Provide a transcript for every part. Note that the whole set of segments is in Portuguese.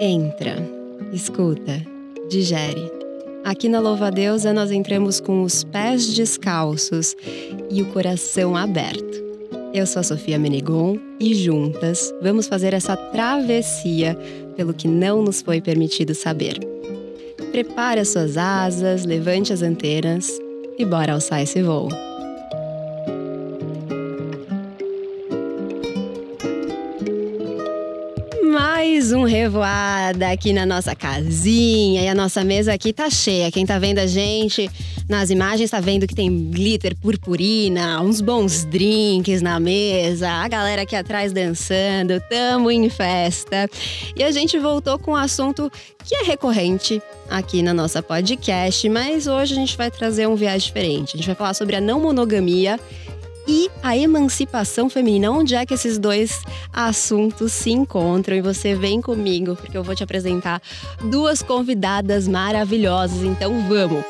Entra, escuta, digere. Aqui na Louva Deusa nós entramos com os pés descalços e o coração aberto. Eu sou a Sofia Menegon e juntas vamos fazer essa travessia pelo que não nos foi permitido saber. Prepare as suas asas, levante as antenas e bora alçar esse voo. Revoada aqui na nossa casinha. E a nossa mesa aqui tá cheia. Quem tá vendo a gente nas imagens tá vendo que tem glitter purpurina, uns bons drinks na mesa, a galera aqui atrás dançando. Tamo em festa. E a gente voltou com um assunto que é recorrente aqui na nossa podcast, mas hoje a gente vai trazer um viés diferente. A gente vai falar sobre a não monogamia e a emancipação feminina. Onde é que esses dois assuntos se encontram? E você vem comigo, porque eu vou te apresentar duas convidadas maravilhosas. Então vamos!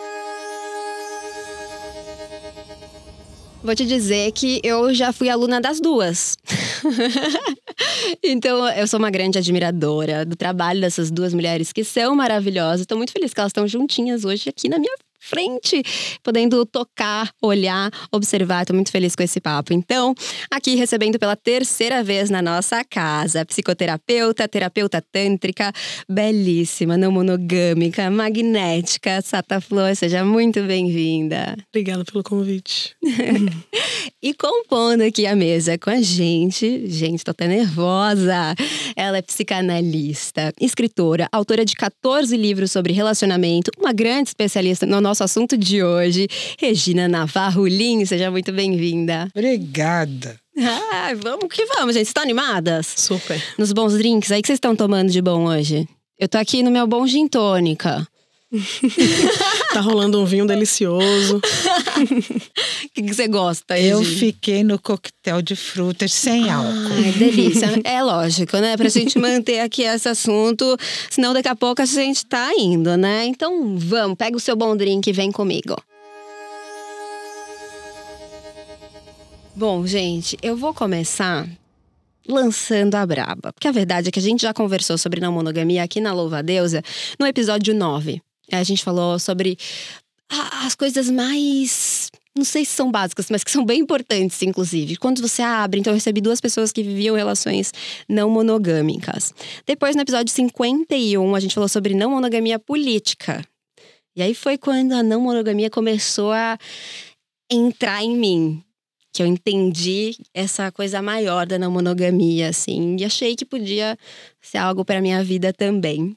Vou te dizer que eu já fui aluna das duas. então, eu sou uma grande admiradora do trabalho dessas duas mulheres que são maravilhosas. Estou muito feliz que elas estão juntinhas hoje aqui na minha frente, podendo tocar, olhar, observar. Estou muito feliz com esse papo. Então, aqui recebendo pela terceira vez na nossa casa, psicoterapeuta, terapeuta tântrica, belíssima, não monogâmica, magnética, Sata Flor, seja muito bem-vinda. Obrigada pelo convite. e compondo aqui a mesa com a gente, gente, tô até nervosa. Ela é psicanalista, escritora, autora de 14 livros sobre relacionamento, uma grande especialista no nosso assunto de hoje, Regina Navarro Lins. Seja muito bem-vinda. Obrigada. Ah, vamos que vamos, gente. Vocês estão animadas? Super. Nos bons drinks aí que vocês estão tomando de bom hoje? Eu tô aqui no meu bom gin tônica. tá rolando um vinho delicioso. O que, que, você gosta? Eu fiquei no coquetel de frutas sem álcool. Ai, delícia. é lógico, né? Pra gente manter aqui esse assunto, senão daqui a pouco a gente tá indo, né? Então vamos, pega o seu bom drink e vem comigo. Bom, gente, eu vou começar lançando a braba. Porque a verdade é que a gente já conversou sobre não monogamia aqui na Louva Deusa no episódio 9. A gente falou sobre as coisas mais. Não sei se são básicas, mas que são bem importantes, inclusive. Quando você abre, então eu recebi duas pessoas que viviam relações não monogâmicas. Depois, no episódio 51, a gente falou sobre não monogamia política. E aí foi quando a não monogamia começou a entrar em mim. Que eu entendi essa coisa maior da não monogamia, assim. E achei que podia ser algo para minha vida também.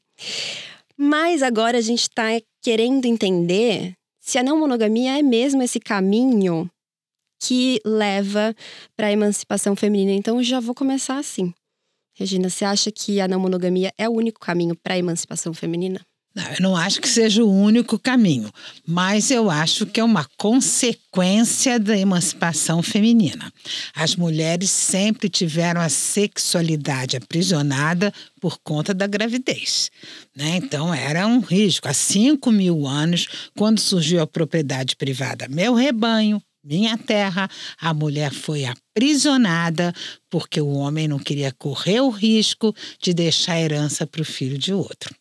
Mas agora a gente está querendo entender se a não monogamia é mesmo esse caminho que leva para a emancipação feminina. Então já vou começar assim. Regina, você acha que a não monogamia é o único caminho para a emancipação feminina? Não, eu não acho que seja o único caminho, mas eu acho que é uma consequência da emancipação feminina. As mulheres sempre tiveram a sexualidade aprisionada por conta da gravidez. Né? Então, era um risco. Há 5 mil anos, quando surgiu a propriedade privada, meu rebanho, minha terra, a mulher foi aprisionada porque o homem não queria correr o risco de deixar a herança para o filho de outro.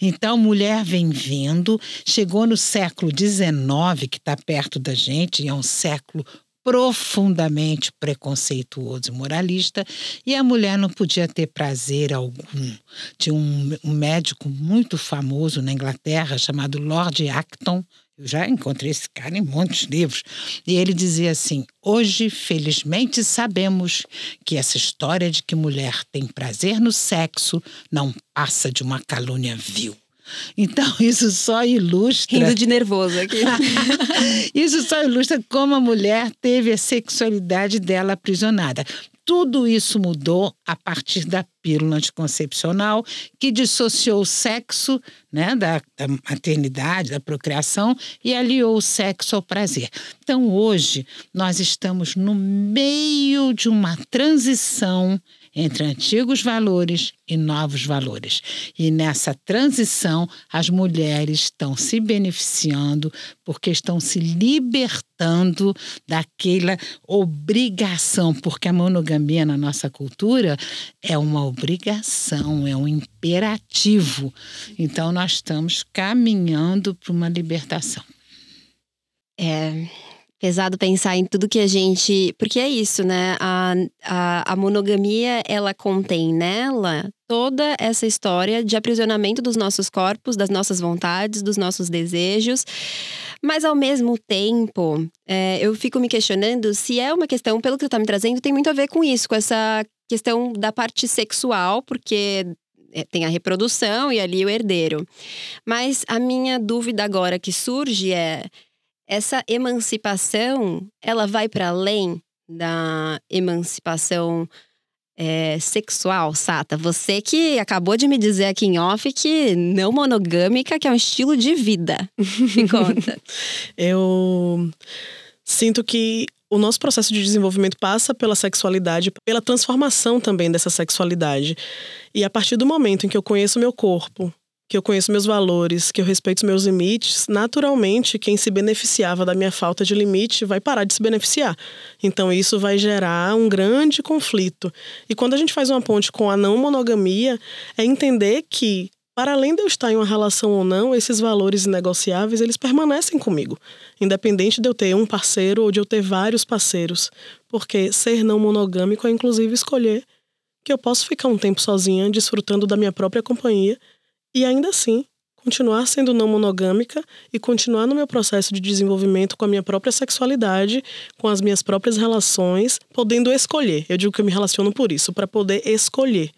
Então, mulher vem vindo, chegou no século XIX, que está perto da gente, e é um século profundamente preconceituoso e moralista, e a mulher não podia ter prazer algum. Tinha um, um médico muito famoso na Inglaterra chamado Lord Acton, eu já encontrei esse cara em muitos livros. E ele dizia assim: hoje, felizmente, sabemos que essa história de que mulher tem prazer no sexo não passa de uma calúnia vil. Então, isso só ilustra. Rindo de nervoso aqui. isso só ilustra como a mulher teve a sexualidade dela aprisionada. Tudo isso mudou a partir da pílula anticoncepcional, que dissociou o sexo né, da, da maternidade, da procriação, e aliou o sexo ao prazer. Então, hoje, nós estamos no meio de uma transição entre antigos valores e novos valores. E nessa transição, as mulheres estão se beneficiando porque estão se libertando daquela obrigação, porque a monogamia na nossa cultura é uma obrigação, é um imperativo. Então, nós estamos caminhando para uma libertação. É pesado pensar em tudo que a gente. Porque é isso, né? A, a, a, monogamia, ela contém nela toda essa história de aprisionamento dos nossos corpos, das nossas vontades, dos nossos desejos. Mas ao mesmo tempo, é, eu fico me questionando se é uma questão, pelo que você está me trazendo, tem muito a ver com isso, com essa questão da parte sexual, porque é, tem a reprodução e ali o herdeiro. Mas a minha dúvida agora que surge é essa emancipação, ela vai para além da emancipação é, sexual, Sata. Você que acabou de me dizer aqui em off que não monogâmica, que é um estilo de vida. me conta. Eu sinto que o nosso processo de desenvolvimento passa pela sexualidade, pela transformação também dessa sexualidade. E a partir do momento em que eu conheço meu corpo, que eu conheço meus valores, que eu respeito meus limites, naturalmente quem se beneficiava da minha falta de limite vai parar de se beneficiar. Então isso vai gerar um grande conflito. E quando a gente faz uma ponte com a não monogamia, é entender que para além de eu estar em uma relação ou não, esses valores inegociáveis, eles permanecem comigo, independente de eu ter um parceiro ou de eu ter vários parceiros, porque ser não monogâmico é inclusive escolher que eu posso ficar um tempo sozinha, desfrutando da minha própria companhia e ainda assim continuar sendo não monogâmica e continuar no meu processo de desenvolvimento com a minha própria sexualidade, com as minhas próprias relações, podendo escolher. Eu digo que eu me relaciono por isso, para poder escolher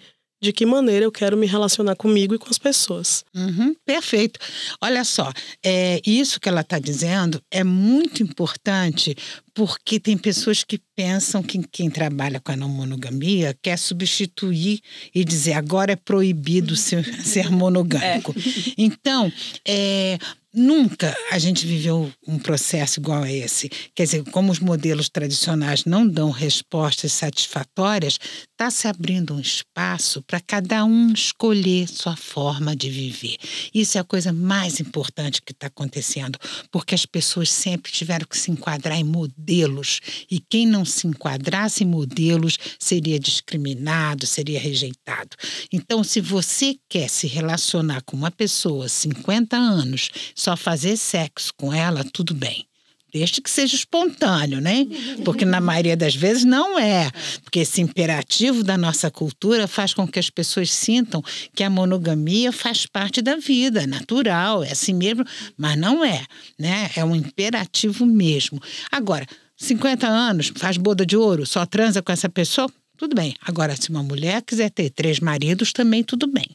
de que maneira eu quero me relacionar comigo e com as pessoas. Uhum, perfeito. Olha só, é, isso que ela está dizendo é muito importante porque tem pessoas que pensam que quem trabalha com a não monogamia quer substituir e dizer agora é proibido ser, ser monogâmico. É. Então, é, Nunca a gente viveu um processo igual a esse. Quer dizer, como os modelos tradicionais não dão respostas satisfatórias, está se abrindo um espaço para cada um escolher sua forma de viver. Isso é a coisa mais importante que está acontecendo, porque as pessoas sempre tiveram que se enquadrar em modelos. E quem não se enquadrasse em modelos seria discriminado, seria rejeitado. Então, se você quer se relacionar com uma pessoa 50 anos, só fazer sexo com ela, tudo bem. Desde que seja espontâneo, né? Porque na maioria das vezes não é. Porque esse imperativo da nossa cultura faz com que as pessoas sintam que a monogamia faz parte da vida, é natural, é assim mesmo, mas não é, né? É um imperativo mesmo. Agora, 50 anos, faz boda de ouro, só transa com essa pessoa? Tudo bem. Agora, se uma mulher quiser ter três maridos, também tudo bem.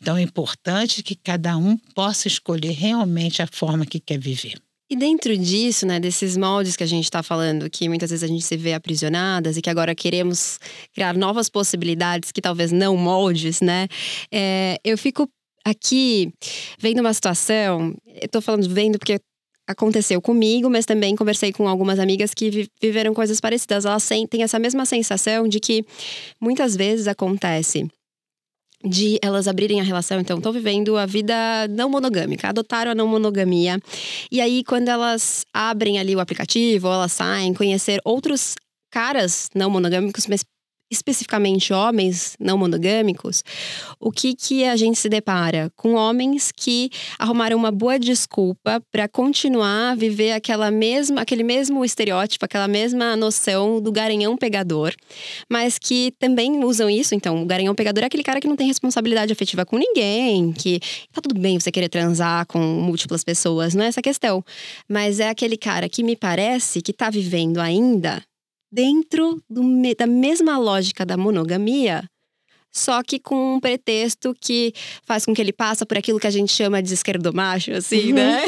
Então, é importante que cada um possa escolher realmente a forma que quer viver. E dentro disso, né, desses moldes que a gente está falando, que muitas vezes a gente se vê aprisionadas e que agora queremos criar novas possibilidades, que talvez não moldes, né? É, eu fico aqui vendo uma situação, eu tô falando vendo porque aconteceu comigo, mas também conversei com algumas amigas que viveram coisas parecidas. Elas têm essa mesma sensação de que muitas vezes acontece de elas abrirem a relação, então estão vivendo a vida não monogâmica, adotaram a não monogamia. E aí, quando elas abrem ali o aplicativo, ou elas saem, conhecer outros caras não monogâmicos, mas especificamente homens não monogâmicos, o que que a gente se depara? Com homens que arrumaram uma boa desculpa para continuar a viver aquela mesma, aquele mesmo estereótipo, aquela mesma noção do garanhão pegador, mas que também usam isso, então, o garanhão pegador é aquele cara que não tem responsabilidade afetiva com ninguém, que tá tudo bem você querer transar com múltiplas pessoas, não é essa questão, mas é aquele cara que me parece que tá vivendo ainda dentro do, da mesma lógica da monogamia, só que com um pretexto que faz com que ele passa por aquilo que a gente chama de esquerdomacho, assim, uhum. né?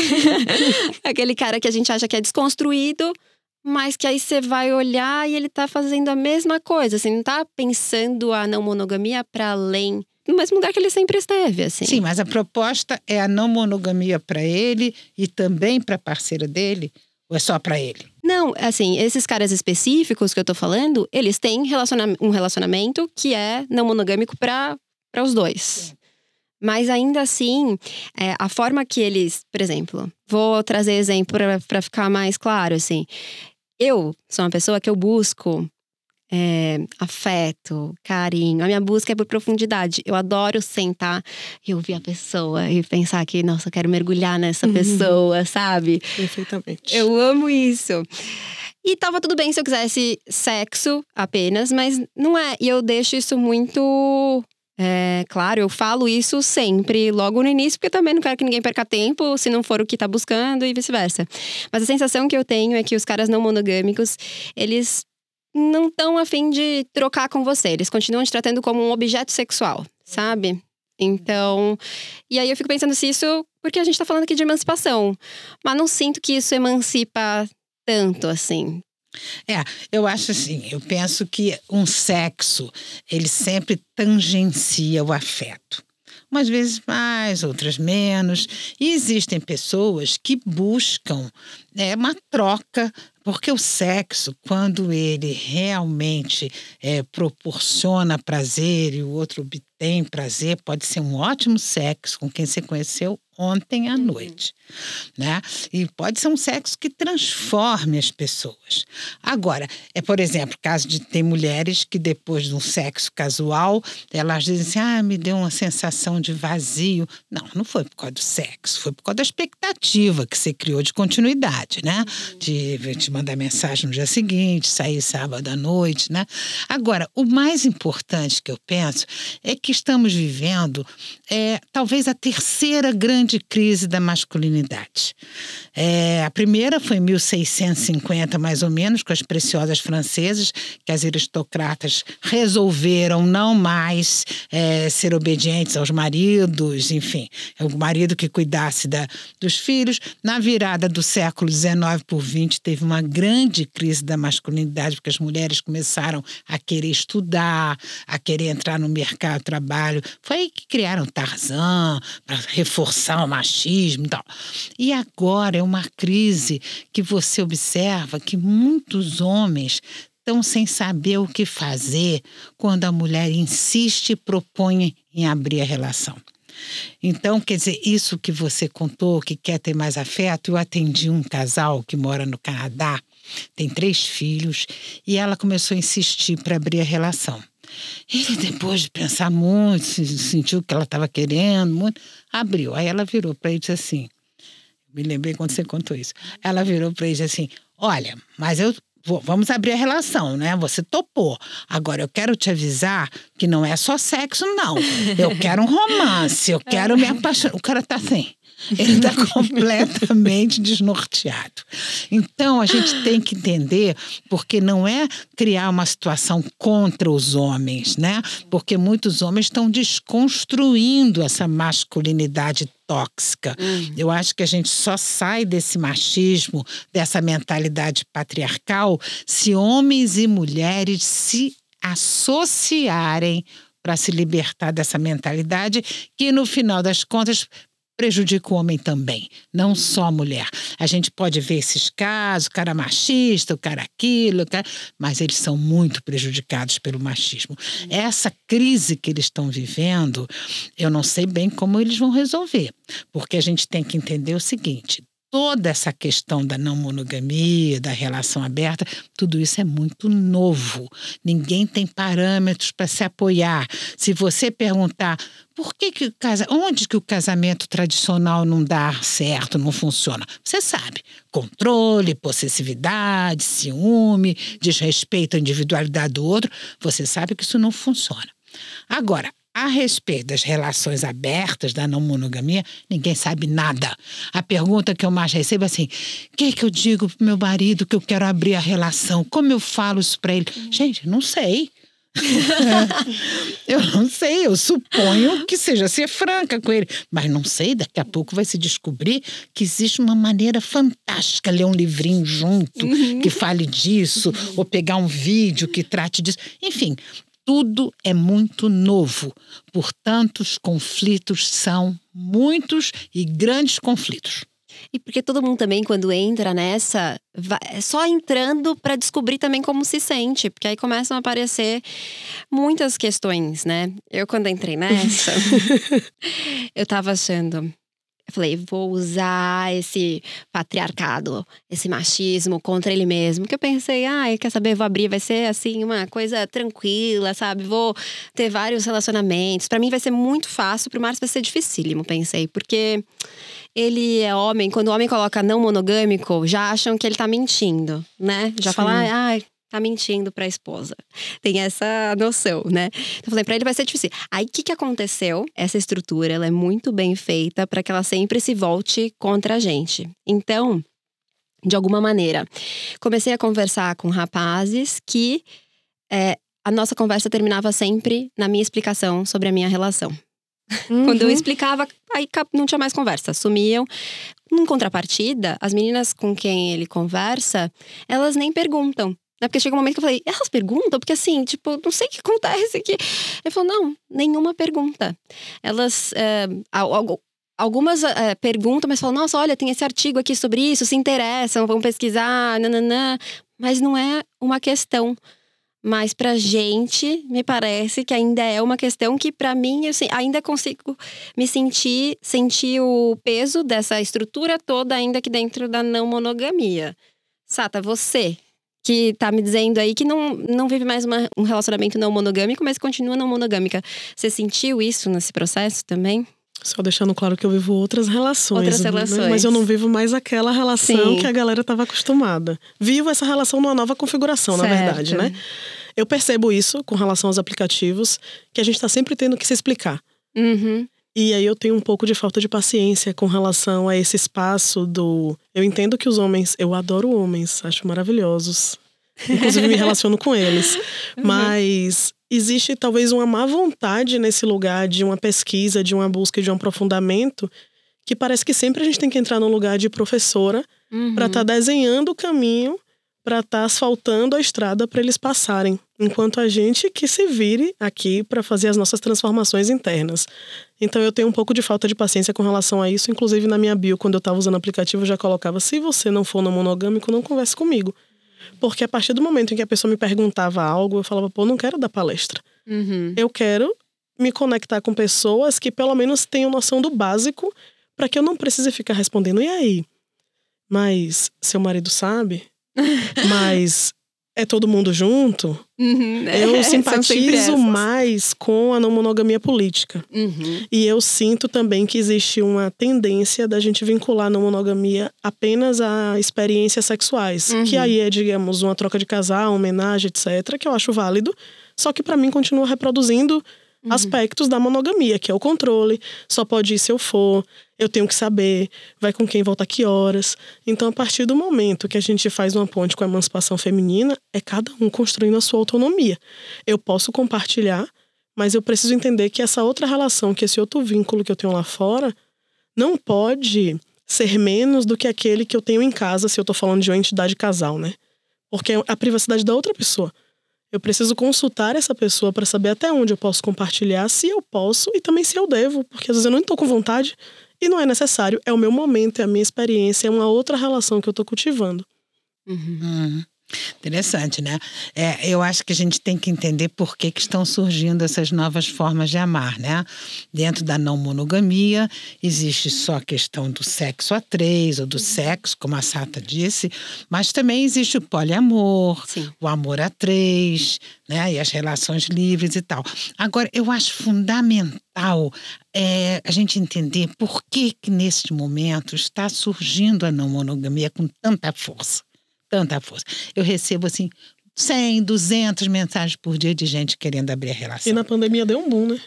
Aquele cara que a gente acha que é desconstruído, mas que aí você vai olhar e ele tá fazendo a mesma coisa, assim, não tá pensando a não monogamia para além no mesmo lugar que ele sempre esteve, assim. Sim, mas a proposta é a não monogamia para ele e também para a parceira dele Ou é só para ele? Não, assim, esses caras específicos que eu tô falando, eles têm relaciona um relacionamento que é não monogâmico para os dois. Mas ainda assim, é, a forma que eles, por exemplo, vou trazer exemplo para ficar mais claro, assim. Eu sou uma pessoa que eu busco é, afeto, carinho. A minha busca é por profundidade. Eu adoro sentar e ouvir a pessoa e pensar que, nossa, eu quero mergulhar nessa uhum. pessoa, sabe? Perfeitamente. Eu amo isso. E tava tudo bem se eu quisesse sexo apenas, mas não é. E eu deixo isso muito é, claro, eu falo isso sempre, logo no início, porque também não quero que ninguém perca tempo se não for o que tá buscando e vice-versa. Mas a sensação que eu tenho é que os caras não monogâmicos, eles não estão afim de trocar com você. Eles continuam te tratando como um objeto sexual, sabe? Então, e aí eu fico pensando se isso, porque a gente tá falando aqui de emancipação, mas não sinto que isso emancipa tanto assim. É, eu acho assim, eu penso que um sexo, ele sempre tangencia o afeto umas vezes mais, outras menos. E existem pessoas que buscam é, uma troca porque o sexo, quando ele realmente é, proporciona prazer e o outro obtém prazer, pode ser um ótimo sexo com quem você conheceu ontem à uhum. noite, né? E pode ser um sexo que transforme as pessoas. Agora, é por exemplo, caso de tem mulheres que depois de um sexo casual, elas dizem assim, ah, me deu uma sensação de vazio. Não, não foi por causa do sexo, foi por causa da expectativa que você criou de continuidade, né? Uhum. De te mandar mensagem no dia seguinte, sair sábado à noite, né? Agora, o mais importante que eu penso é que estamos vivendo é, talvez a terceira grande grande crise da masculinidade. in dać. É, a primeira foi em 1650, mais ou menos, com as preciosas francesas, que as aristocratas resolveram não mais é, ser obedientes aos maridos, enfim, é o marido que cuidasse da, dos filhos. Na virada do século XIX por XX, teve uma grande crise da masculinidade, porque as mulheres começaram a querer estudar, a querer entrar no mercado de trabalho. Foi aí que criaram Tarzan, para reforçar o machismo e tal. E agora é uma crise que você observa que muitos homens estão sem saber o que fazer quando a mulher insiste e propõe em abrir a relação. Então, quer dizer, isso que você contou, que quer ter mais afeto, eu atendi um casal que mora no Canadá, tem três filhos, e ela começou a insistir para abrir a relação. Ele, depois de pensar muito, sentiu que ela estava querendo muito, abriu. Aí ela virou para ele e disse assim: me lembrei quando você contou isso. Ela virou para ele assim: Olha, mas eu vou, vamos abrir a relação, né? Você topou. Agora eu quero te avisar que não é só sexo, não. Eu quero um romance, eu quero me apaixonar. O cara tá assim. Ele está completamente desnorteado. Então, a gente tem que entender, porque não é criar uma situação contra os homens, né? Porque muitos homens estão desconstruindo essa masculinidade tóxica. Uhum. Eu acho que a gente só sai desse machismo, dessa mentalidade patriarcal, se homens e mulheres se associarem para se libertar dessa mentalidade, que no final das contas prejudica o homem também, não só a mulher. A gente pode ver esses casos, o cara machista, o cara aquilo, o cara... mas eles são muito prejudicados pelo machismo. Essa crise que eles estão vivendo, eu não sei bem como eles vão resolver, porque a gente tem que entender o seguinte: toda essa questão da não monogamia, da relação aberta, tudo isso é muito novo. Ninguém tem parâmetros para se apoiar. Se você perguntar por que, que o casa, onde que o casamento tradicional não dá certo, não funciona, você sabe. Controle, possessividade, ciúme, desrespeito à individualidade do outro, você sabe que isso não funciona. Agora, a respeito das relações abertas, da não monogamia, ninguém sabe nada. A pergunta que eu mais recebo é assim: o que, que eu digo pro meu marido que eu quero abrir a relação? Como eu falo isso para ele? Gente, não sei. eu não sei, eu suponho que seja ser franca com ele, mas não sei, daqui a pouco vai se descobrir que existe uma maneira fantástica ler um livrinho junto uhum. que fale disso, ou pegar um vídeo que trate disso. Enfim, tudo é muito novo. Portanto, os conflitos são muitos e grandes conflitos. E porque todo mundo também, quando entra nessa, vai, é só entrando para descobrir também como se sente, porque aí começam a aparecer muitas questões, né? Eu, quando entrei nessa, eu tava achando. Eu falei, vou usar esse patriarcado, esse machismo contra ele mesmo. Que eu pensei, ah, quer saber, vou abrir, vai ser assim, uma coisa tranquila, sabe? Vou ter vários relacionamentos. Para mim vai ser muito fácil, pro Márcio vai ser dificílimo, pensei. Porque ele é homem, quando o homem coloca não monogâmico, já acham que ele tá mentindo, né? Já falam, ah, tá mentindo pra esposa. Tem essa noção, né? Então, eu falei, pra ele vai ser difícil. Aí, o que, que aconteceu? Essa estrutura, ela é muito bem feita para que ela sempre se volte contra a gente. Então, de alguma maneira, comecei a conversar com rapazes que é, a nossa conversa terminava sempre na minha explicação sobre a minha relação. Uhum. Quando eu explicava, aí não tinha mais conversa, sumiam. Em contrapartida, as meninas com quem ele conversa, elas nem perguntam. Né? Porque chega um momento que eu falei, elas perguntam? Porque assim, tipo, não sei o que acontece aqui. Ele falou, não, nenhuma pergunta. Elas. É, algumas é, perguntam, mas falam, nossa, olha, tem esse artigo aqui sobre isso, se interessam, vão pesquisar, nananã. Mas não é uma questão. Mas pra gente, me parece que ainda é uma questão que para mim, eu ainda consigo me sentir, sentir o peso dessa estrutura toda ainda aqui dentro da não monogamia. Sata, você que tá me dizendo aí que não, não vive mais uma, um relacionamento não monogâmico, mas continua não monogâmica. Você sentiu isso nesse processo também? Só deixando claro que eu vivo outras relações. Outras né? relações. Né? Mas eu não vivo mais aquela relação Sim. que a galera estava acostumada. Vivo essa relação numa nova configuração, certo. na verdade, né? Eu percebo isso com relação aos aplicativos, que a gente está sempre tendo que se explicar. Uhum. E aí eu tenho um pouco de falta de paciência com relação a esse espaço do. Eu entendo que os homens. Eu adoro homens, acho maravilhosos. Inclusive me relaciono com eles. Uhum. Mas existe talvez uma má vontade nesse lugar de uma pesquisa, de uma busca, de um aprofundamento, que parece que sempre a gente tem que entrar no lugar de professora uhum. para estar tá desenhando o caminho para estar tá asfaltando a estrada para eles passarem, enquanto a gente que se vire aqui para fazer as nossas transformações internas. Então eu tenho um pouco de falta de paciência com relação a isso, inclusive na minha bio, quando eu estava usando o aplicativo, eu já colocava: se você não for no monogâmico, não converse comigo. Porque a partir do momento em que a pessoa me perguntava algo, eu falava: pô, não quero dar palestra. Uhum. Eu quero me conectar com pessoas que pelo menos tenham noção do básico para que eu não precise ficar respondendo: e aí? Mas seu marido sabe? Mas é todo mundo junto, uhum, eu é, simpatizo mais com a não monogamia política. Uhum. E eu sinto também que existe uma tendência da gente vincular a não monogamia apenas a experiências sexuais. Uhum. Que aí é, digamos, uma troca de casal, homenagem, etc., que eu acho válido. Só que para mim continua reproduzindo uhum. aspectos da monogamia, que é o controle, só pode ir se eu for, eu tenho que saber, vai com quem volta que horas. Então, a partir do momento que a gente faz uma ponte com a emancipação feminina, é cada um construindo a sua autonomia. Eu posso compartilhar, mas eu preciso entender que essa outra relação, que esse outro vínculo que eu tenho lá fora, não pode ser menos do que aquele que eu tenho em casa, se eu tô falando de uma entidade casal, né? Porque é a privacidade da outra pessoa. Eu preciso consultar essa pessoa para saber até onde eu posso compartilhar, se eu posso e também se eu devo, porque às vezes eu não estou com vontade e não é necessário. É o meu momento, é a minha experiência, é uma outra relação que eu estou cultivando. Uhum. Uhum. Interessante, né? É, eu acho que a gente tem que entender por que, que estão surgindo essas novas formas de amar, né? Dentro da não monogamia, existe só a questão do sexo a três, ou do sexo, como a Sata disse, mas também existe o poliamor, Sim. o amor a três, né? E as relações livres e tal. Agora, eu acho fundamental é, a gente entender por que, que, neste momento, está surgindo a não monogamia com tanta força tanta força. Eu recebo assim 100, 200 mensagens por dia de gente querendo abrir a relação. E na pandemia deu um boom, né?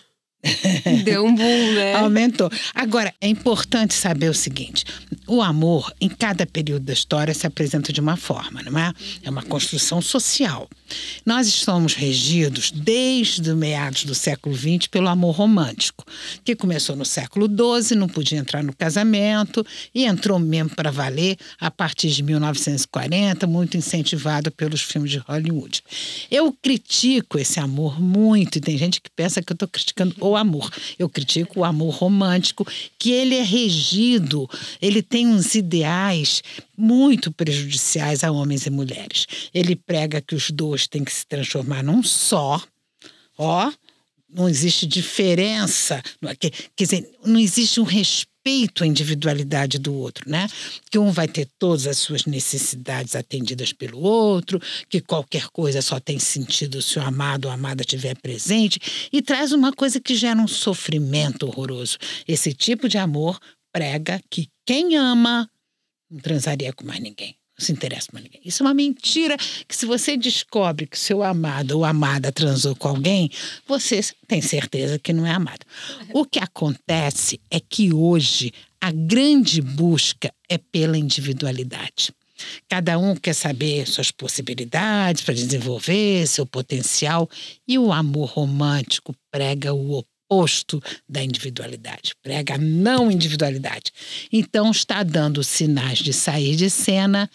Deu um boom, né? Aumentou. Agora, é importante saber o seguinte: o amor, em cada período da história, se apresenta de uma forma, não é? É uma construção social. Nós estamos regidos desde meados do século XX pelo amor romântico, que começou no século XII, não podia entrar no casamento e entrou mesmo para valer a partir de 1940, muito incentivado pelos filmes de Hollywood. Eu critico esse amor muito, e tem gente que pensa que eu estou criticando o amor. Eu critico o amor romântico, que ele é regido, ele tem uns ideais muito prejudiciais a homens e mulheres. Ele prega que os dois têm que se transformar num só, ó, não existe diferença, quer dizer, não existe um respeito à individualidade do outro, né? Que um vai ter todas as suas necessidades atendidas pelo outro, que qualquer coisa só tem sentido se o amado ou amada estiver presente, e traz uma coisa que gera um sofrimento horroroso. Esse tipo de amor prega que quem ama não transaria com mais ninguém se interessa por ninguém. Isso é uma mentira que se você descobre que seu amado ou amada transou com alguém, você tem certeza que não é amado. O que acontece é que hoje a grande busca é pela individualidade. Cada um quer saber suas possibilidades para desenvolver seu potencial e o amor romântico prega o oposto oposto da individualidade, prega a não individualidade. Então está dando sinais de sair de cena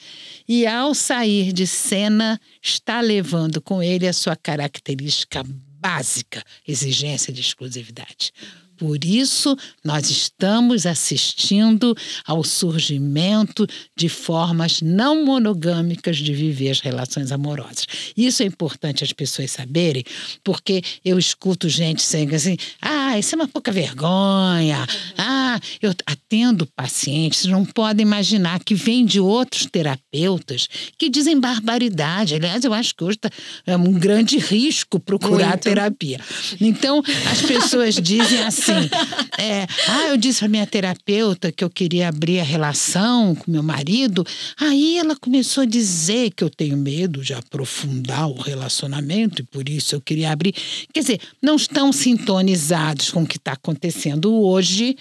e ao sair de cena está levando com ele a sua característica básica, exigência de exclusividade. Por isso, nós estamos assistindo ao surgimento de formas não monogâmicas de viver as relações amorosas. Isso é importante as pessoas saberem, porque eu escuto gente dizendo assim: ah, isso é uma pouca vergonha. Ah, eu atendo pacientes, não podem imaginar que vem de outros terapeutas que dizem barbaridade. Aliás, eu acho que hoje tá, é um grande risco procurar Muito. terapia. Então, as pessoas dizem assim assim, é, ah, eu disse para minha terapeuta que eu queria abrir a relação com meu marido. Aí ela começou a dizer que eu tenho medo de aprofundar o relacionamento e por isso eu queria abrir. Quer dizer, não estão sintonizados com o que está acontecendo hoje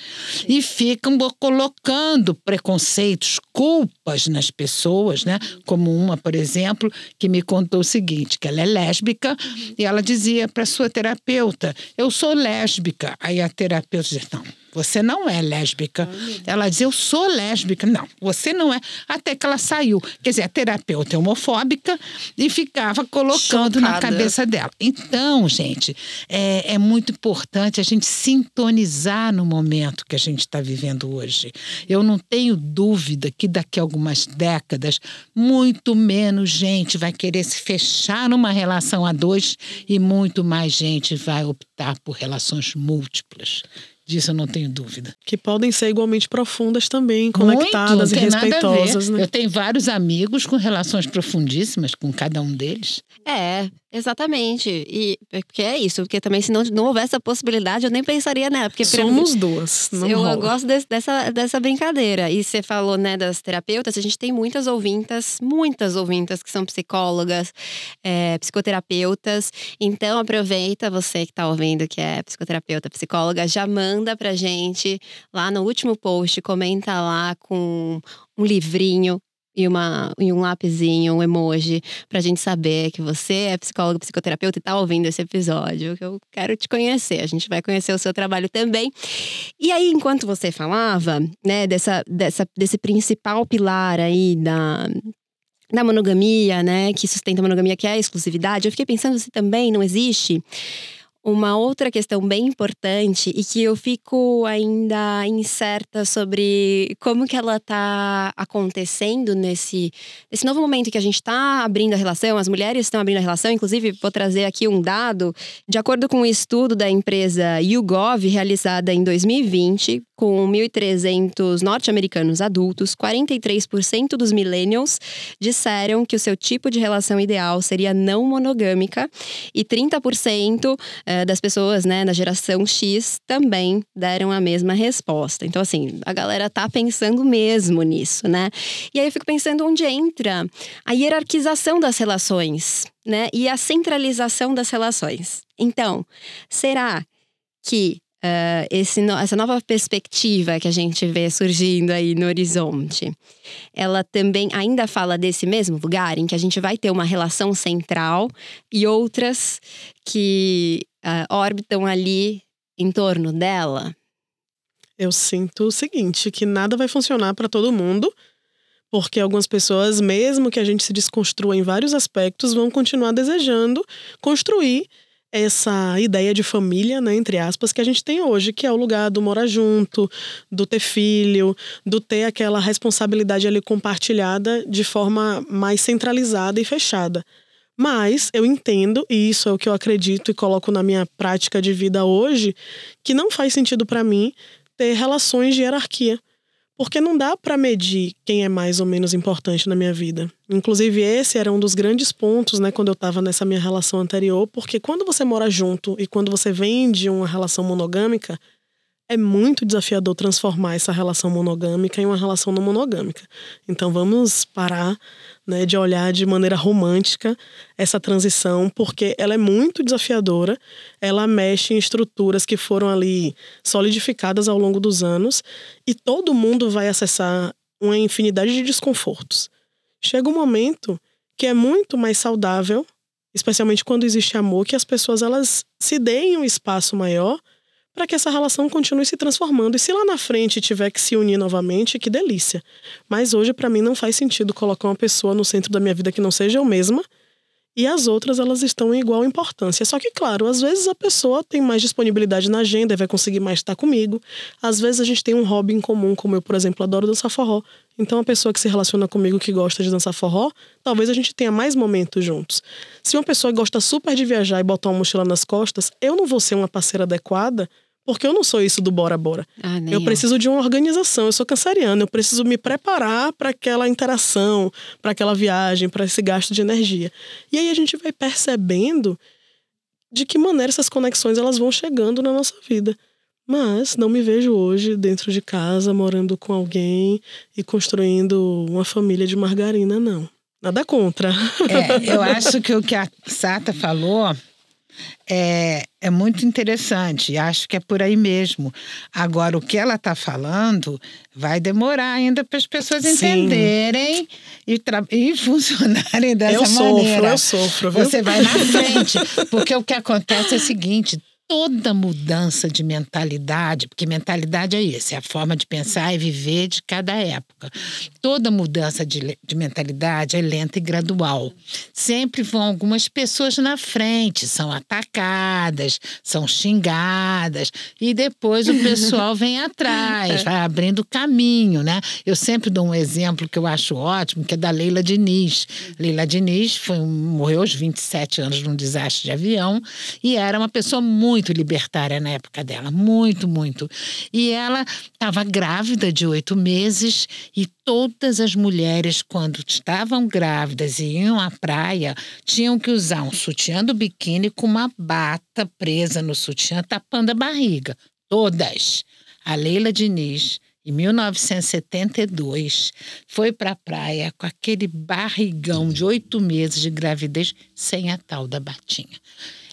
e ficam colocando preconceitos, culpas nas pessoas, né? Como uma, por exemplo, que me contou o seguinte, que ela é lésbica e ela dizia para sua terapeuta, eu sou lésbica. Aí a terapeuta diz, não, você não é lésbica. Ela diz, eu sou lésbica. Não, você não é. Até que ela saiu. Quer dizer, a terapeuta é homofóbica e ficava colocando Chocada. na cabeça dela. Então, gente, é, é muito importante a gente sintonizar no momento que a gente está vivendo hoje. Eu não tenho dúvida que daqui a algumas décadas, muito menos gente vai querer se fechar numa relação a dois e muito mais gente vai optar por relações múltiplas. Disso eu não tenho dúvida. Que podem ser igualmente profundas também, conectadas Muito, e respeitosas. Né? Eu tenho vários amigos com relações profundíssimas com cada um deles. É, exatamente. E porque é isso, porque também se não, não houvesse a possibilidade, eu nem pensaria nela. Porque Somos duas. Não eu rola. gosto desse, dessa, dessa brincadeira. E você falou, né, das terapeutas, a gente tem muitas ouvintas, muitas ouvintas que são psicólogas, é, psicoterapeutas. Então aproveita, você que está ouvindo, que é psicoterapeuta, psicóloga, já manda pra gente lá no último post, comenta lá com um livrinho e, uma, e um lapisinho, um emoji, pra gente saber que você é psicólogo, psicoterapeuta e tá ouvindo esse episódio, que eu quero te conhecer. A gente vai conhecer o seu trabalho também. E aí, enquanto você falava, né, dessa, dessa, desse principal pilar aí da, da monogamia, né, que sustenta a monogamia, que é a exclusividade, eu fiquei pensando se também não existe uma outra questão bem importante e que eu fico ainda incerta sobre como que ela está acontecendo nesse, nesse novo momento que a gente está abrindo a relação, as mulheres estão abrindo a relação. Inclusive, vou trazer aqui um dado. De acordo com um estudo da empresa YouGov, realizada em 2020, com 1.300 norte-americanos adultos, 43% dos millennials disseram que o seu tipo de relação ideal seria não monogâmica e 30% eh, das pessoas né, da geração X também deram a mesma resposta. Então, assim, a galera tá pensando mesmo nisso, né? E aí eu fico pensando onde entra a hierarquização das relações, né? E a centralização das relações. Então, será que Uh, esse, essa nova perspectiva que a gente vê surgindo aí no horizonte, ela também ainda fala desse mesmo lugar em que a gente vai ter uma relação central e outras que uh, orbitam ali em torno dela? Eu sinto o seguinte, que nada vai funcionar para todo mundo, porque algumas pessoas, mesmo que a gente se desconstrua em vários aspectos, vão continuar desejando construir essa ideia de família, né, entre aspas, que a gente tem hoje, que é o lugar do morar junto, do ter filho, do ter aquela responsabilidade ali compartilhada de forma mais centralizada e fechada. Mas eu entendo, e isso é o que eu acredito e coloco na minha prática de vida hoje, que não faz sentido para mim ter relações de hierarquia. Porque não dá para medir quem é mais ou menos importante na minha vida. Inclusive, esse era um dos grandes pontos, né, quando eu estava nessa minha relação anterior, porque quando você mora junto e quando você vem de uma relação monogâmica, é muito desafiador transformar essa relação monogâmica em uma relação não monogâmica. Então vamos parar né, de olhar de maneira romântica essa transição, porque ela é muito desafiadora, ela mexe em estruturas que foram ali solidificadas ao longo dos anos e todo mundo vai acessar uma infinidade de desconfortos. Chega um momento que é muito mais saudável, especialmente quando existe amor, que as pessoas elas se deem um espaço maior para que essa relação continue se transformando. E se lá na frente tiver que se unir novamente, que delícia. Mas hoje, para mim, não faz sentido colocar uma pessoa no centro da minha vida que não seja eu mesma. E as outras, elas estão em igual importância. Só que, claro, às vezes a pessoa tem mais disponibilidade na agenda e vai conseguir mais estar comigo. Às vezes a gente tem um hobby em comum, como eu, por exemplo, adoro dançar forró. Então, a pessoa que se relaciona comigo que gosta de dançar forró, talvez a gente tenha mais momentos juntos. Se uma pessoa gosta super de viajar e botar uma mochila nas costas, eu não vou ser uma parceira adequada porque eu não sou isso do bora bora. Ah, eu preciso de uma organização. Eu sou canceriana. Eu preciso me preparar para aquela interação, para aquela viagem, para esse gasto de energia. E aí a gente vai percebendo de que maneira essas conexões elas vão chegando na nossa vida. Mas não me vejo hoje dentro de casa, morando com alguém e construindo uma família de margarina, não. Nada contra. É, eu acho que o que a Sata falou é, é muito interessante, acho que é por aí mesmo. Agora, o que ela está falando vai demorar ainda para as pessoas Sim. entenderem e, e, funcionarem dessa eu maneira. Eu sofro, eu sofro. Viu? Você vai na frente, porque o que acontece é o seguinte: toda mudança de mentalidade, porque mentalidade é isso, é a forma de pensar e viver de cada época. Toda mudança de, de mentalidade é lenta e gradual. Sempre vão algumas pessoas na frente, são atacadas, são xingadas, e depois o pessoal vem atrás, vai abrindo caminho, né? Eu sempre dou um exemplo que eu acho ótimo, que é da Leila Diniz. Leila Diniz foi, morreu aos 27 anos num desastre de avião e era uma pessoa muito muito libertária na época dela, muito, muito. E ela estava grávida de oito meses e todas as mulheres, quando estavam grávidas e iam à praia, tinham que usar um sutiã do biquíni com uma bata presa no sutiã, tapando a barriga. Todas. A Leila Diniz em 1972, foi para a praia com aquele barrigão de oito meses de gravidez sem a tal da batinha.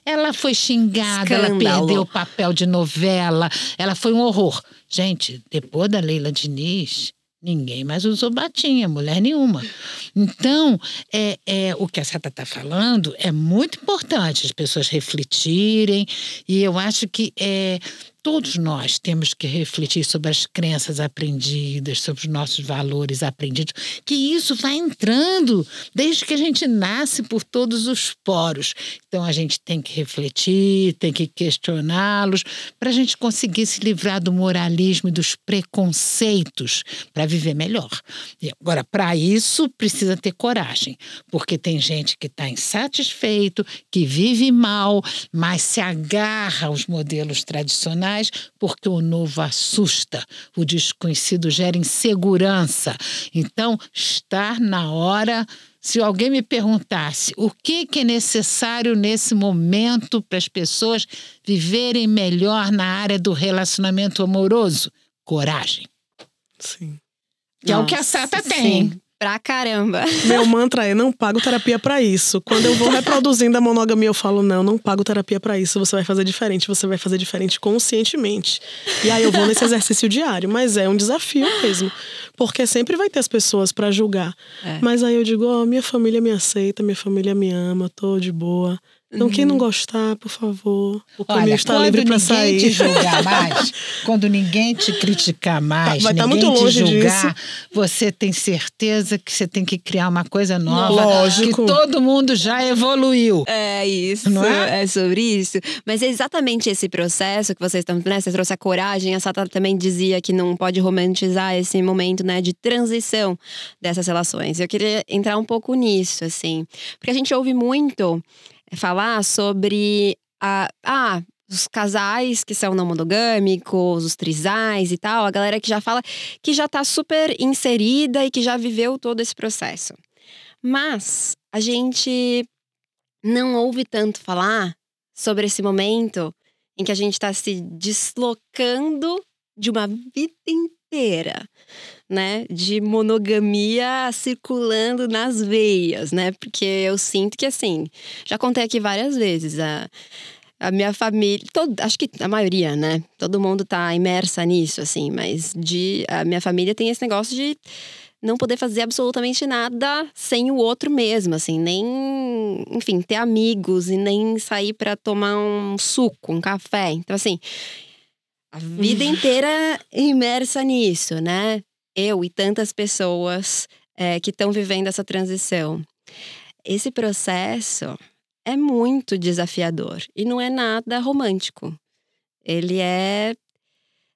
Ela foi xingada, Escândalo. ela perdeu o papel de novela, ela foi um horror. Gente, depois da Leila Diniz, Ninguém mais usou batinha, mulher nenhuma. Então, é, é o que a Sata está falando é muito importante as pessoas refletirem, e eu acho que é, todos nós temos que refletir sobre as crenças aprendidas, sobre os nossos valores aprendidos, que isso vai entrando desde que a gente nasce por todos os poros. Então a gente tem que refletir, tem que questioná-los, para a gente conseguir se livrar do moralismo e dos preconceitos para viver melhor. E agora, para isso, precisa ter coragem, porque tem gente que está insatisfeito, que vive mal, mas se agarra aos modelos tradicionais porque o novo assusta, o desconhecido gera insegurança. Então, estar na hora. Se alguém me perguntasse o que, que é necessário nesse momento para as pessoas viverem melhor na área do relacionamento amoroso, coragem. Sim. Que Nossa, é o que a Sata tem. Sim pra caramba. Meu mantra é: não pago terapia para isso. Quando eu vou reproduzindo a monogamia, eu falo: não, não pago terapia para isso. Você vai fazer diferente, você vai fazer diferente conscientemente. E aí eu vou nesse exercício diário, mas é um desafio mesmo. Porque sempre vai ter as pessoas para julgar. É. Mas aí eu digo: ó, oh, minha família me aceita, minha família me ama, tô de boa. Então, quem não gostar, por favor, o caminho Olha, está quando livre para ninguém sair. te julgar mais, quando ninguém te criticar mais, Vai tá ninguém muito te julgar, disso. você tem certeza que você tem que criar uma coisa nova, Lógico. que todo mundo já evoluiu. É isso, Não é? é? sobre isso. Mas é exatamente esse processo que vocês estão, né? Você trouxe a coragem, a Sata também dizia que não pode romantizar esse momento, né, de transição dessas relações. Eu queria entrar um pouco nisso, assim, porque a gente ouve muito falar sobre a, ah, os casais que são não monogâmicos, os trisais e tal, a galera que já fala que já tá super inserida e que já viveu todo esse processo. Mas a gente não ouve tanto falar sobre esse momento em que a gente está se deslocando de uma vida inteira, né? De monogamia circulando nas veias, né? Porque eu sinto que, assim, já contei aqui várias vezes, a, a minha família, todo, acho que a maioria, né? Todo mundo tá imersa nisso, assim, mas de, a minha família tem esse negócio de não poder fazer absolutamente nada sem o outro mesmo, assim, nem, enfim, ter amigos e nem sair para tomar um suco, um café. Então, assim, a vida inteira imersa nisso, né? Eu e tantas pessoas é, que estão vivendo essa transição. Esse processo é muito desafiador e não é nada romântico. Ele é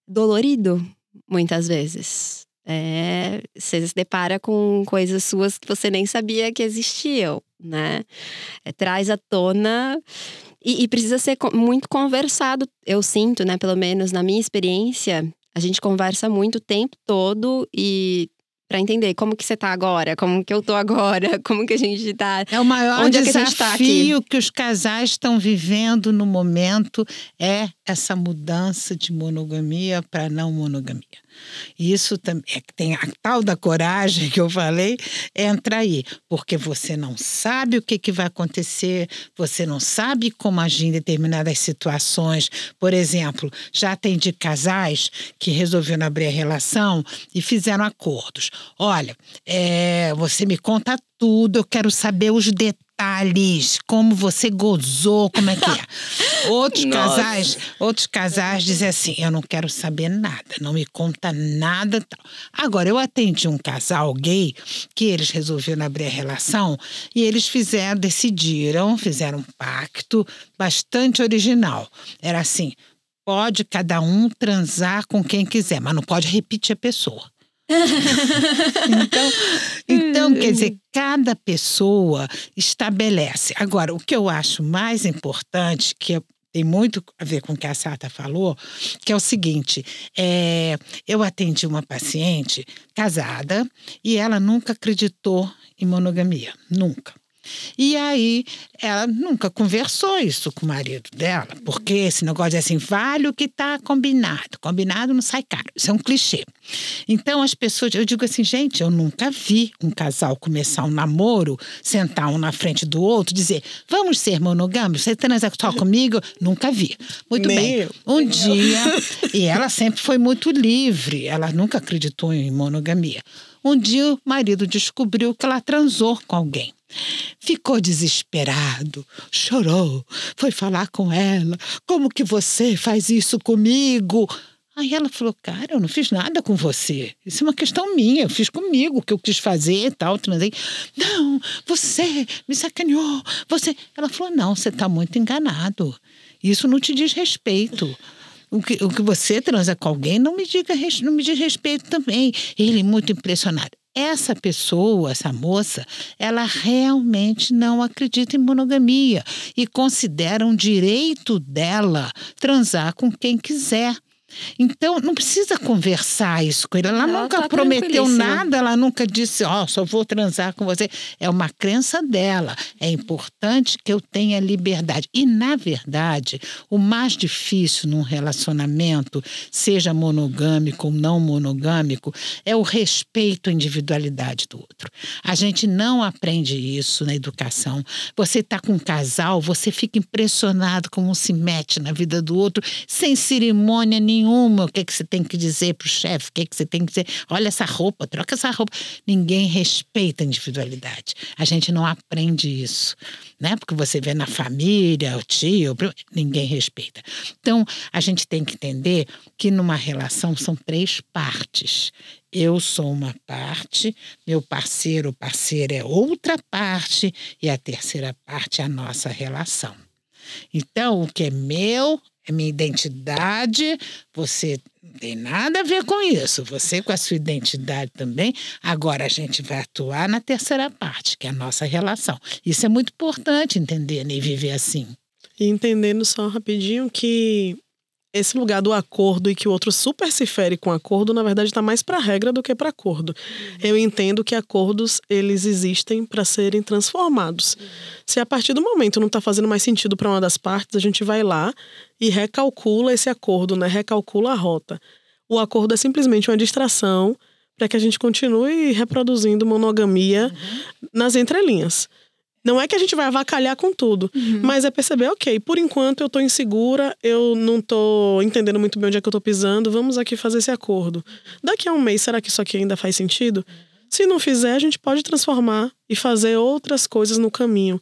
dolorido, muitas vezes. É, você se depara com coisas suas que você nem sabia que existiam, né? É, traz à tona e, e precisa ser muito conversado. Eu sinto, né? Pelo menos na minha experiência, a gente conversa muito o tempo todo e para entender como que você tá agora, como que eu tô agora, como que a gente tá. É o maior Onde é que tá desafio que os casais estão vivendo no momento é essa mudança de monogamia para não monogamia. Isso também é tem a tal da coragem que eu falei, entra aí, porque você não sabe o que, que vai acontecer, você não sabe como agir em determinadas situações. Por exemplo, já atendi casais que resolveram abrir a relação e fizeram acordos. Olha, é, você me conta tudo, eu quero saber os detalhes, como você gozou, como é que é. Outros Nossa. casais, outros casais dizem assim: eu não quero saber nada, não me conta nada. Tal. Agora, eu atendi um casal gay que eles resolveram abrir a relação e eles fizeram, decidiram, fizeram um pacto bastante original. Era assim: pode cada um transar com quem quiser, mas não pode repetir a pessoa. Então, então, quer dizer, cada pessoa estabelece. Agora, o que eu acho mais importante, que tem muito a ver com o que a Sata falou, que é o seguinte: é, eu atendi uma paciente casada e ela nunca acreditou em monogamia, nunca. E aí, ela nunca conversou isso com o marido dela, porque esse negócio é assim, vale o que está combinado. Combinado não sai caro. Isso é um clichê. Então, as pessoas, eu digo assim, gente, eu nunca vi um casal começar um namoro, sentar um na frente do outro, dizer, vamos ser monogâmicos, você transa só comigo? Nunca vi. Muito bem. Um dia, e ela sempre foi muito livre, ela nunca acreditou em monogamia. Um dia o marido descobriu que ela transou com alguém. Ficou desesperado, chorou, foi falar com ela. Como que você faz isso comigo? Aí ela falou, cara, eu não fiz nada com você. Isso é uma questão minha, eu fiz comigo o que eu quis fazer e tal, transei. Não, você me sacaneou, você... Ela falou, não, você está muito enganado. Isso não te diz respeito. O que, o que você transa com alguém não me, diga, não me diz respeito também. Ele muito impressionado. Essa pessoa, essa moça, ela realmente não acredita em monogamia e considera um direito dela transar com quem quiser. Então, não precisa conversar isso com ele. Ela, Ela nunca tá prometeu nada, ela nunca disse, ó, só vou transar com você. É uma crença dela. É importante que eu tenha liberdade. E, na verdade, o mais difícil num relacionamento, seja monogâmico ou não monogâmico, é o respeito à individualidade do outro. A gente não aprende isso na educação. Você está com um casal, você fica impressionado como um se mete na vida do outro, sem cerimônia nenhuma nenhuma o que, que você tem que dizer para o chefe, o que, que você tem que dizer. Olha essa roupa, troca essa roupa. Ninguém respeita a individualidade. A gente não aprende isso, né? Porque você vê na família, o tio, ninguém respeita. Então, a gente tem que entender que numa relação são três partes. Eu sou uma parte, meu parceiro parceira é outra parte, e a terceira parte é a nossa relação. Então, o que é meu é minha identidade, você não tem nada a ver com isso. Você com a sua identidade também. Agora a gente vai atuar na terceira parte, que é a nossa relação. Isso é muito importante entender né, e viver assim. E entendendo só rapidinho que esse lugar do acordo e que o outro super se fere com acordo, na verdade está mais para regra do que para acordo. Eu entendo que acordos eles existem para serem transformados. Se a partir do momento não está fazendo mais sentido para uma das partes, a gente vai lá e recalcula esse acordo, né? Recalcula a rota. O acordo é simplesmente uma distração para que a gente continue reproduzindo monogamia uhum. nas entrelinhas. Não é que a gente vai avacalhar com tudo, uhum. mas é perceber, ok, por enquanto eu tô insegura, eu não tô entendendo muito bem onde é que eu tô pisando, vamos aqui fazer esse acordo. Daqui a um mês, será que isso aqui ainda faz sentido? Se não fizer, a gente pode transformar e fazer outras coisas no caminho.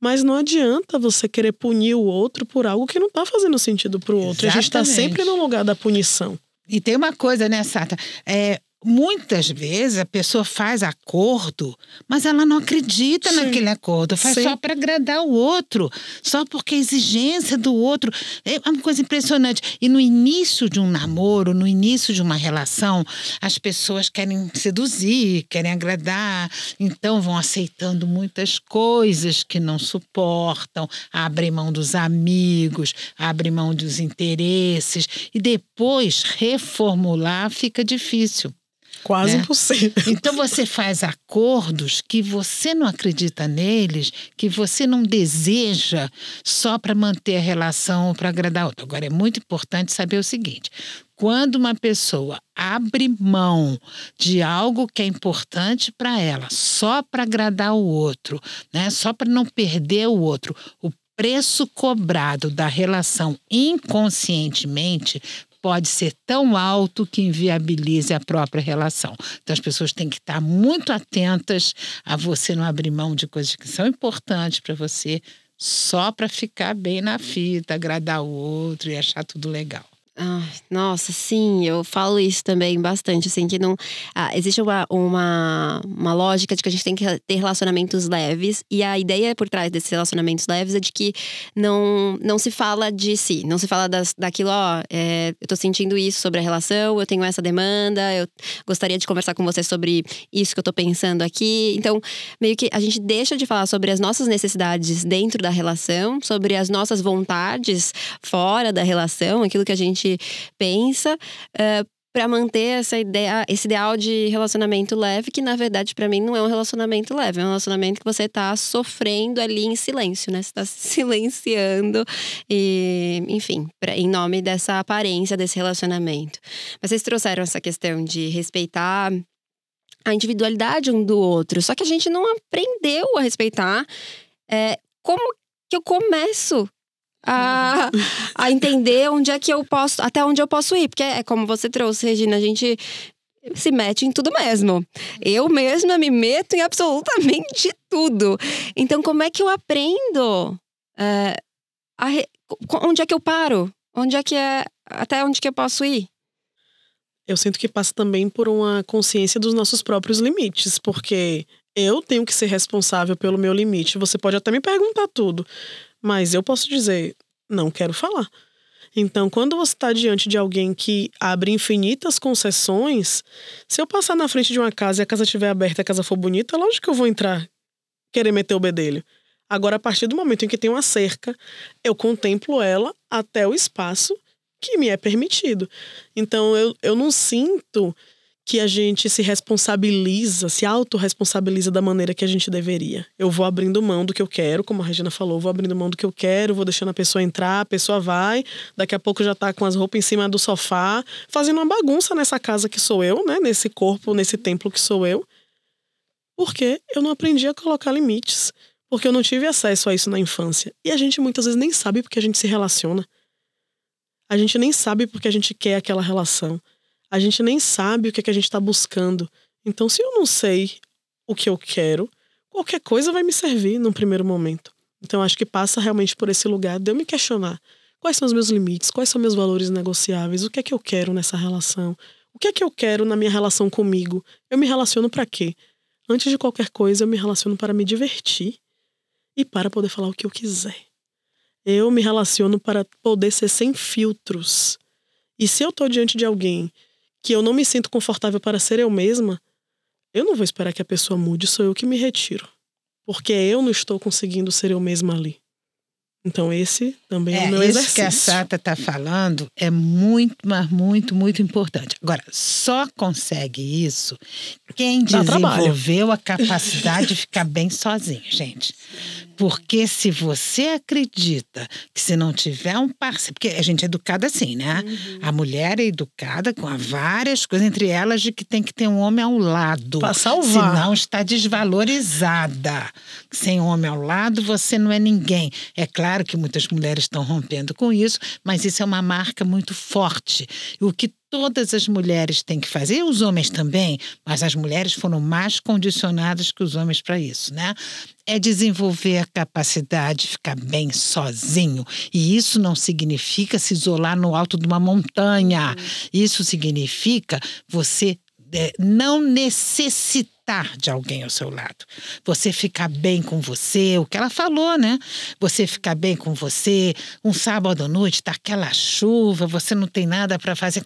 Mas não adianta você querer punir o outro por algo que não tá fazendo sentido pro outro. Exatamente. A gente tá sempre no lugar da punição. E tem uma coisa, né, Sata? É, Muitas vezes a pessoa faz acordo, mas ela não acredita Sim. naquele acordo, faz Sim. só para agradar o outro, só porque a exigência do outro é uma coisa impressionante. E no início de um namoro, no início de uma relação, as pessoas querem seduzir, querem agradar, então vão aceitando muitas coisas que não suportam, abrem mão dos amigos, abrem mão dos interesses e depois reformular fica difícil. Quase né? impossível. Então você faz acordos que você não acredita neles, que você não deseja só para manter a relação ou para agradar outro. Agora é muito importante saber o seguinte: quando uma pessoa abre mão de algo que é importante para ela, só para agradar o outro, né? Só para não perder o outro, o preço cobrado da relação inconscientemente pode ser tão alto que inviabilize a própria relação. Então as pessoas têm que estar muito atentas a você não abrir mão de coisas que são importantes para você só para ficar bem na fita, agradar o outro e achar tudo legal. Nossa, sim, eu falo isso também bastante, assim, que não. Ah, existe uma, uma, uma lógica de que a gente tem que ter relacionamentos leves, e a ideia por trás desses relacionamentos leves é de que não, não se fala de si, não se fala das, daquilo, ó, é, eu tô sentindo isso sobre a relação, eu tenho essa demanda, eu gostaria de conversar com você sobre isso que eu tô pensando aqui. Então, meio que a gente deixa de falar sobre as nossas necessidades dentro da relação, sobre as nossas vontades fora da relação, aquilo que a gente gente pensa. Uh, para manter essa ideia, esse ideal de relacionamento leve, que na verdade para mim não é um relacionamento leve, é um relacionamento que você está sofrendo ali em silêncio, né? Você se silenciando e, enfim, pra, em nome dessa aparência desse relacionamento. Mas vocês trouxeram essa questão de respeitar a individualidade um do outro, só que a gente não aprendeu a respeitar. É, como que eu começo a, a entender onde é que eu posso, até onde eu posso ir. Porque é como você trouxe, Regina, a gente se mete em tudo mesmo. Eu mesma me meto em absolutamente tudo. Então, como é que eu aprendo? É, a, onde é que eu paro? Onde é que é. Até onde que eu posso ir? Eu sinto que passa também por uma consciência dos nossos próprios limites, porque eu tenho que ser responsável pelo meu limite. Você pode até me perguntar tudo, mas eu posso dizer, não quero falar. Então, quando você está diante de alguém que abre infinitas concessões, se eu passar na frente de uma casa e a casa estiver aberta a casa for bonita, lógico que eu vou entrar, querer meter o bedelho. Agora, a partir do momento em que tem uma cerca, eu contemplo ela até o espaço que me é permitido. Então, eu, eu não sinto que a gente se responsabiliza, se autorresponsabiliza da maneira que a gente deveria. Eu vou abrindo mão do que eu quero, como a Regina falou, vou abrindo mão do que eu quero, vou deixando a pessoa entrar, a pessoa vai, daqui a pouco já tá com as roupas em cima do sofá, fazendo uma bagunça nessa casa que sou eu, né? Nesse corpo, nesse templo que sou eu. Porque eu não aprendi a colocar limites. Porque eu não tive acesso a isso na infância. E a gente muitas vezes nem sabe porque a gente se relaciona. A gente nem sabe porque a gente quer aquela relação. A gente nem sabe o que, é que a gente está buscando. Então, se eu não sei o que eu quero, qualquer coisa vai me servir num primeiro momento. Então, acho que passa realmente por esse lugar de eu me questionar. Quais são os meus limites? Quais são meus valores negociáveis? O que é que eu quero nessa relação? O que é que eu quero na minha relação comigo? Eu me relaciono para quê? Antes de qualquer coisa, eu me relaciono para me divertir e para poder falar o que eu quiser. Eu me relaciono para poder ser sem filtros. E se eu tô diante de alguém que eu não me sinto confortável para ser eu mesma, eu não vou esperar que a pessoa mude, sou eu que me retiro. Porque eu não estou conseguindo ser eu mesma ali. Então, esse também é, é o meu isso exercício. que a Sata está falando é muito, mas muito, muito importante. Agora, só consegue isso quem Dá desenvolveu trabalho. a capacidade de ficar bem sozinho, gente. Porque se você acredita que se não tiver um parceiro. Porque a gente é educada assim, né? Uhum. A mulher é educada com várias coisas, entre elas de que tem que ter um homem ao lado. Pra salvar. Senão está desvalorizada. Sem homem ao lado, você não é ninguém. É claro que muitas mulheres estão rompendo com isso, mas isso é uma marca muito forte. O que todas as mulheres têm que fazer, e os homens também, mas as mulheres foram mais condicionadas que os homens para isso, né? É desenvolver a capacidade de ficar bem sozinho. E isso não significa se isolar no alto de uma montanha. Uhum. Isso significa você é, não necessitar de alguém ao seu lado. Você ficar bem com você, o que ela falou, né? Você ficar bem com você, um sábado à noite, tá aquela chuva, você não tem nada para fazer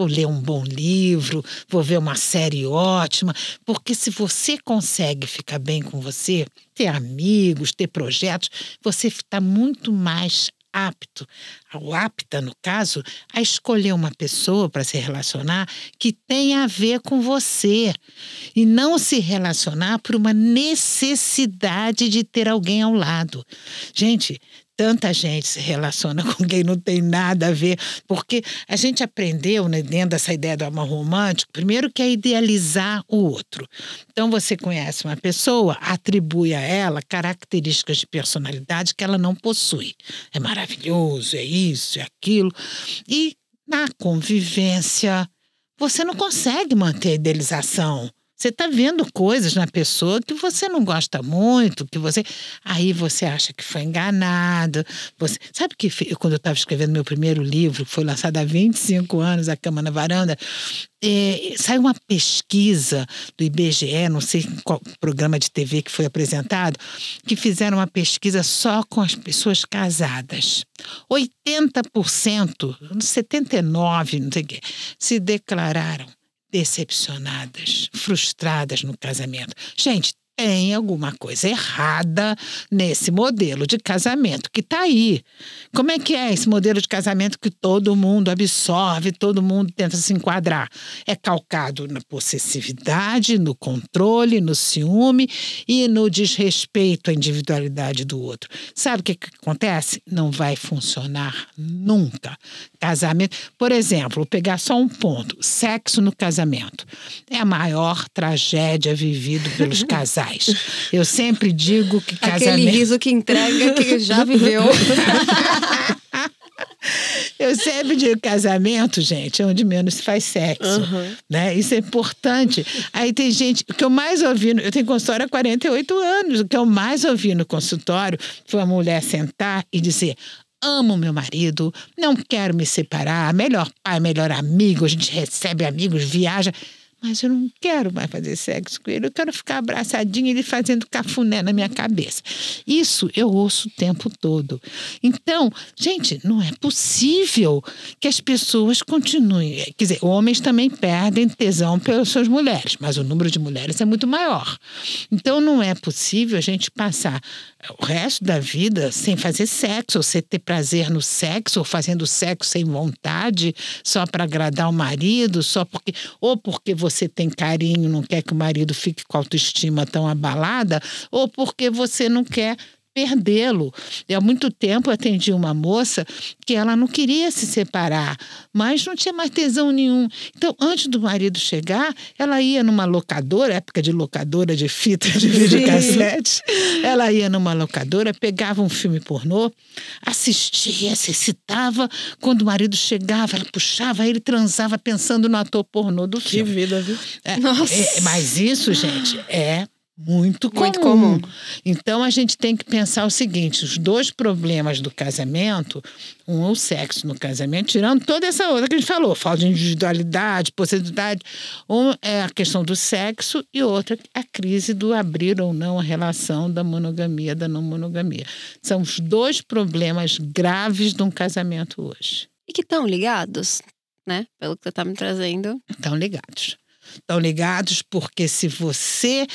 vou ler um bom livro, vou ver uma série ótima, porque se você consegue ficar bem com você, ter amigos, ter projetos, você está muito mais apto, ou apta, no caso, a escolher uma pessoa para se relacionar que tenha a ver com você e não se relacionar por uma necessidade de ter alguém ao lado. Gente, tanta gente se relaciona com quem não tem nada a ver, porque a gente aprendeu, né, dentro dessa ideia do amor romântico, primeiro que é idealizar o outro. Então você conhece uma pessoa, atribui a ela características de personalidade que ela não possui. É maravilhoso, é isso, é aquilo. E na convivência, você não consegue manter a idealização. Você está vendo coisas na pessoa que você não gosta muito, que você. Aí você acha que foi enganado. Você... Sabe que quando eu estava escrevendo meu primeiro livro, que foi lançado há 25 anos, A Cama na Varanda, é, saiu uma pesquisa do IBGE, não sei qual programa de TV que foi apresentado, que fizeram uma pesquisa só com as pessoas casadas. 80%, 79%, não sei o quê, se declararam decepcionadas, frustradas no casamento. Gente, tem alguma coisa errada nesse modelo de casamento que está aí. Como é que é esse modelo de casamento que todo mundo absorve, todo mundo tenta se enquadrar? É calcado na possessividade, no controle, no ciúme e no desrespeito à individualidade do outro. Sabe o que, que acontece? Não vai funcionar nunca. Casamento, por exemplo, pegar só um ponto: sexo no casamento. É a maior tragédia vivida pelos casais. Eu sempre digo que casamento... Aquele riso que entrega que já viveu. Eu sempre digo casamento, gente, é onde menos se faz sexo. Uhum. Né? Isso é importante. Aí tem gente. O que eu mais ouvi. Eu tenho consultório há 48 anos. O que eu mais ouvi no consultório foi uma mulher sentar e dizer: amo meu marido, não quero me separar, melhor pai, melhor amigo, a gente recebe amigos, viaja mas eu não quero mais fazer sexo com ele, eu quero ficar abraçadinha ele fazendo cafuné na minha cabeça. Isso eu ouço o tempo todo. Então, gente, não é possível que as pessoas continuem. Quer dizer, homens também perdem tesão pelas suas mulheres, mas o número de mulheres é muito maior. Então, não é possível a gente passar o resto da vida sem fazer sexo, ou sem ter prazer no sexo, ou fazendo sexo sem vontade, só para agradar o marido, só porque. Ou porque você você tem carinho, não quer que o marido fique com a autoestima tão abalada, ou porque você não quer perdê-lo. E há muito tempo eu atendi uma moça que ela não queria se separar, mas não tinha mais tesão nenhum. Então, antes do marido chegar, ela ia numa locadora, época de locadora de fita de videocassete, ela ia numa locadora, pegava um filme pornô, assistia, se excitava. Quando o marido chegava, ela puxava ele, transava pensando no ator pornô do Que filme. vida, viu? É, Nossa. é, mas isso, gente, é muito comum. Muito comum. Então a gente tem que pensar o seguinte: os dois problemas do casamento, um é o sexo no casamento, tirando toda essa outra que a gente falou, falta de individualidade, possibilidade. Um é a questão do sexo e outra a crise do abrir ou não a relação da monogamia, da não monogamia. São os dois problemas graves de um casamento hoje. E que estão ligados, né? Pelo que você tá me trazendo. Estão ligados. Estão ligados porque se você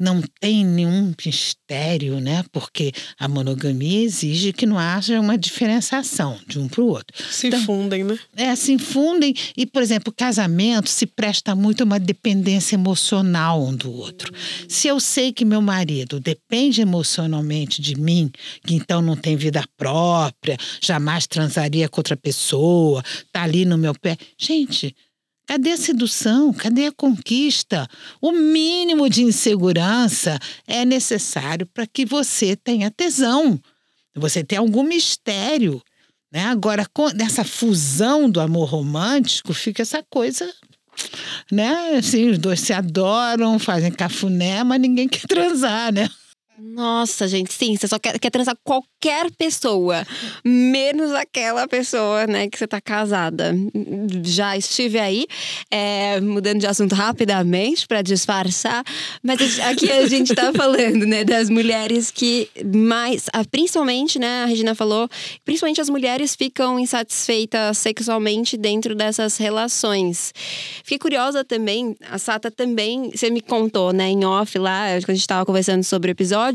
não tem nenhum mistério, né? Porque a monogamia exige que não haja uma diferenciação de um para o outro. Se Então- fundem, né? É, se infundem e, por exemplo, o casamento se presta muito a uma dependência emocional um do outro. Se eu sei que meu marido depende emocionalmente de mim, que então não tem vida própria, jamais transaria com outra pessoa, tá ali no meu pé. Gente, cadê a sedução? Cadê a conquista? O mínimo de insegurança é necessário para que você tenha tesão. Você tenha algum mistério. Né? Agora, nessa fusão do amor romântico, fica essa coisa. Né? Assim, os dois se adoram, fazem cafuné, mas ninguém quer transar, né? Nossa, gente, sim, você só quer, quer transar qualquer pessoa, menos aquela pessoa, né, que você tá casada. Já estive aí, é, mudando de assunto rapidamente para disfarçar, mas aqui a gente tá falando, né, das mulheres que mais, principalmente, né, a Regina falou, principalmente as mulheres ficam insatisfeitas sexualmente dentro dessas relações. Fiquei curiosa também, a Sata também, você me contou, né, em off lá, quando a gente tava conversando sobre o episódio,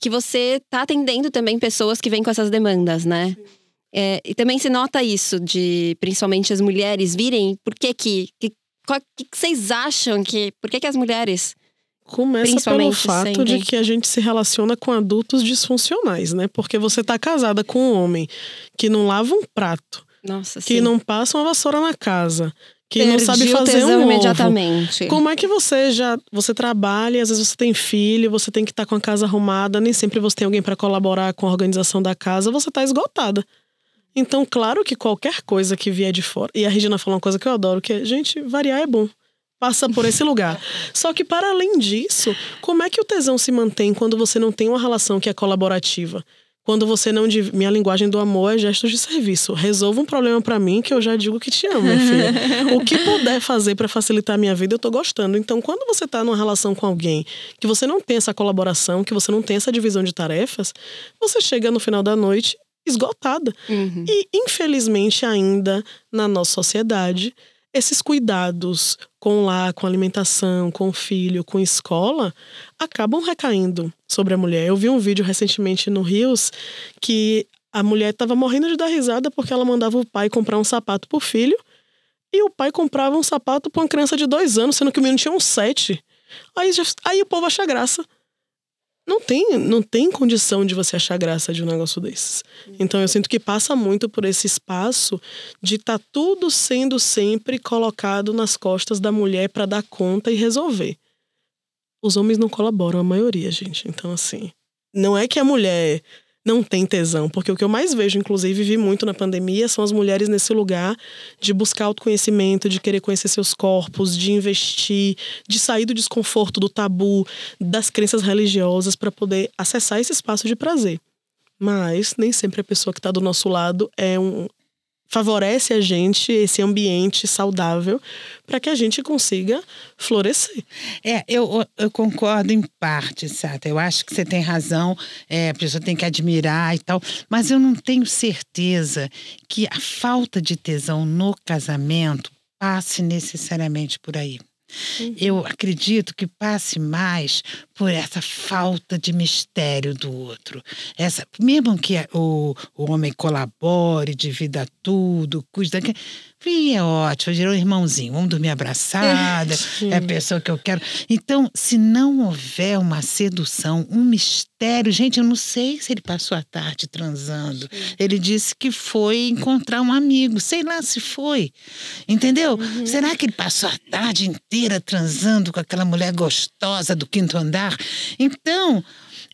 que você tá atendendo também pessoas que vêm com essas demandas, né? É, e também se nota isso, de principalmente as mulheres virem, por que que. que qual- que, que vocês acham que. Por que, que as mulheres. Começa pelo fato de sentem. que a gente se relaciona com adultos disfuncionais, né? Porque você tá casada com um homem que não lava um prato, Nossa, que sim. não passa uma vassoura na casa, que não sabe Perdi o fazer tesão um ovo. imediatamente. Como é que você já você trabalha, às vezes você tem filho, você tem que estar com a casa arrumada, nem sempre você tem alguém para colaborar com a organização da casa, você tá esgotada. Então, claro que qualquer coisa que vier de fora. E a Regina falou uma coisa que eu adoro, que é, gente, variar é bom. Passa por esse lugar. Só que, para além disso, como é que o tesão se mantém quando você não tem uma relação que é colaborativa? Quando você não. div- Minha linguagem do amor é gestos de serviço. Resolva um problema pra mim que eu já digo que te amo, minha filha. o que puder fazer pra facilitar a minha vida, eu tô gostando. Então, quando você tá numa relação com alguém que você não tem essa colaboração, que você não tem essa divisão de tarefas, você chega no final da noite esgotada. Uhum. E, infelizmente, ainda na nossa sociedade, esses cuidados com lar, com alimentação, com filho, com escola, acabam recaindo sobre a mulher. Eu vi um vídeo recentemente no Rios que a mulher estava morrendo de dar risada porque ela mandava o pai comprar um sapato pro filho e o pai comprava um sapato pra uma criança de dois anos, sendo que o menino tinha uns sete. Aí, já- aí o povo acha graça. Não tem, não tem condição de você achar graça de um negócio desses. Então eu sinto que passa muito por esse espaço de estar tudo sendo sempre colocado nas costas da mulher para dar conta e resolver. Os homens não colaboram, a maioria, gente. Então, assim, não é que a mulher não tem tesão, porque o que eu mais vejo, inclusive, vi muito na pandemia, são as mulheres nesse lugar de buscar autoconhecimento, de querer conhecer seus corpos, de investir, de sair do desconforto, do tabu, das crenças religiosas para poder acessar esse espaço de prazer. Mas nem sempre a pessoa que está do nosso lado é um favorece a gente esse ambiente saudável para que a gente consiga florescer. É, eu, eu concordo em parte, Sata. Eu acho que você tem razão, é, a pessoa tem que admirar e tal, mas eu não tenho certeza que a falta de tesão no casamento passe necessariamente por aí. Eu acredito que passe mais por essa falta de mistério do outro. Essa, mesmo que o, o homem colabore, divida tudo, daquilo. E é ótimo, virou um irmãozinho, vamos dormir abraçada, é a pessoa que eu quero. Então, se não houver uma sedução, um mistério, gente, eu não sei se ele passou a tarde transando. Ele disse que foi encontrar um amigo, sei lá se foi. Entendeu? Uhum. Será que ele passou a tarde inteira transando com aquela mulher gostosa do quinto andar? Então,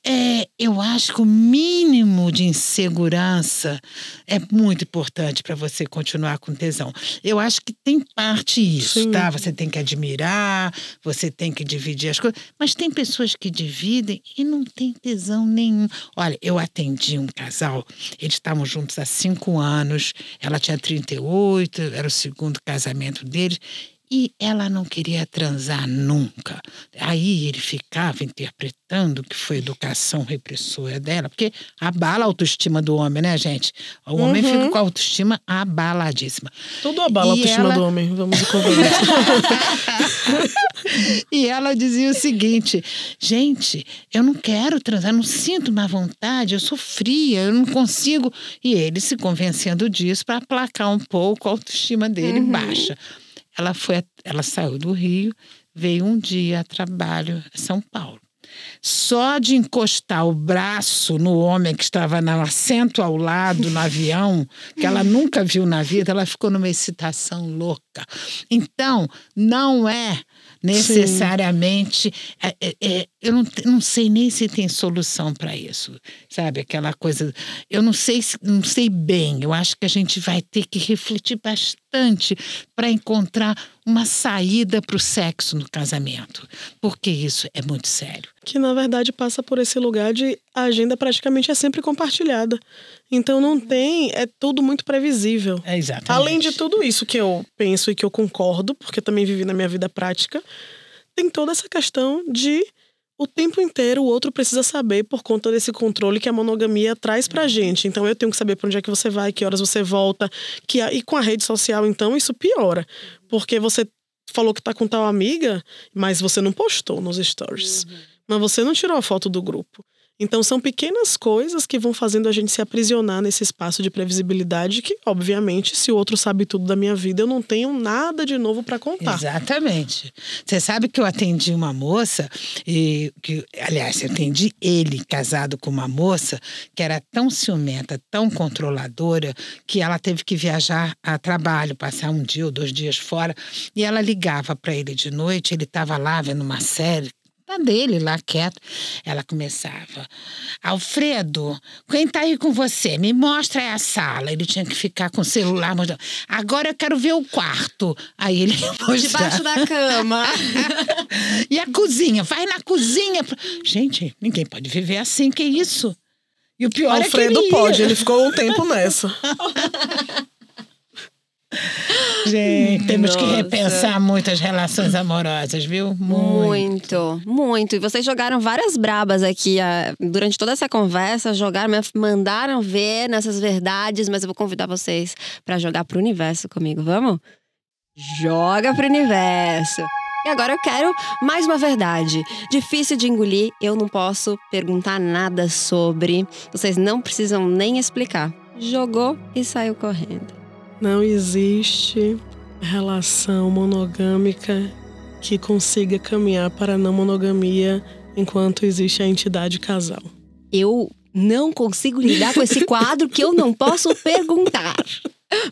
é, eu acho que o mínimo de insegurança é muito importante para você continuar com tesão. Eu acho que tem parte isso, Sim. tá? Você tem que admirar, você tem que dividir as coisas, mas tem pessoas que dividem e não tem tesão nenhum. Olha, eu atendi um casal, eles estavam juntos há cinco anos, ela tinha 38, era o segundo casamento deles. E ela não queria transar nunca. Aí ele ficava interpretando que foi educação repressora dela, porque abala a autoestima do homem, né, gente? O uhum. homem fica com a autoestima abaladíssima. Tudo abala a autoestima ela... do homem, vamos convencer. e ela dizia o seguinte: gente, eu não quero transar, não sinto mais vontade, eu sou fria, eu não consigo. E ele se convencendo disso para aplacar um pouco a autoestima dele uhum. baixa. Ela foi, ela saiu do Rio, veio um dia a trabalho São Paulo. Só de encostar o braço no homem que estava no assento ao lado no avião, que ela nunca viu na vida, ela ficou numa excitação louca. Então, não é necessariamente. É, é, é, eu não, não sei nem se tem solução para isso, sabe? Aquela coisa. Eu não sei, não sei bem. Eu acho que a gente vai ter que refletir bastante para encontrar uma saída para o sexo no casamento, porque isso é muito sério. Que na verdade passa por esse lugar de a agenda praticamente é sempre compartilhada. Então não tem, é tudo muito previsível. É exatamente. Além de tudo isso que eu penso e que eu concordo, porque também vivi na minha vida prática, tem toda essa questão de o tempo inteiro o outro precisa saber por conta desse controle que a monogamia traz pra gente. Então eu tenho que saber para onde é que você vai, que horas você volta, que a, e com a rede social então isso piora, porque você falou que tá com tal amiga, mas você não postou nos stories. Uhum. Mas você não tirou a foto do grupo. Então, são pequenas coisas que vão fazendo a gente se aprisionar nesse espaço de previsibilidade que, obviamente, se o outro sabe tudo da minha vida, eu não tenho nada de novo para contar. Exatamente. Você sabe que eu atendi uma moça, e que, aliás, eu atendi ele casado com uma moça que era tão ciumenta, tão controladora, que ela teve que viajar a trabalho, passar um dia ou dois dias fora, e ela ligava para ele de noite, ele estava lá vendo uma série, dele, lá quieto. Ela começava: Alfredo, quem tá aí com você? Me mostra aí a sala. Ele tinha que ficar com o celular mostrando. Agora eu quero ver o quarto. Aí ele. Debaixo da cama. e a cozinha? Vai na cozinha. Gente, ninguém pode viver assim, que isso? E o pior Alfredo é que ele pode, ele ficou um tempo nessa. Gente, temos Nossa. que repensar muitas relações amorosas, viu? Muito. muito, muito. E vocês jogaram várias brabas aqui uh, durante toda essa conversa, jogaram, mandaram ver nessas verdades, mas eu vou convidar vocês para jogar pro universo comigo, vamos? Joga pro universo. E agora eu quero mais uma verdade. Difícil de engolir, eu não posso perguntar nada sobre. Vocês não precisam nem explicar. Jogou e saiu correndo. Não existe relação monogâmica que consiga caminhar para a não monogamia enquanto existe a entidade casal. Eu não consigo lidar com esse quadro que eu não posso perguntar.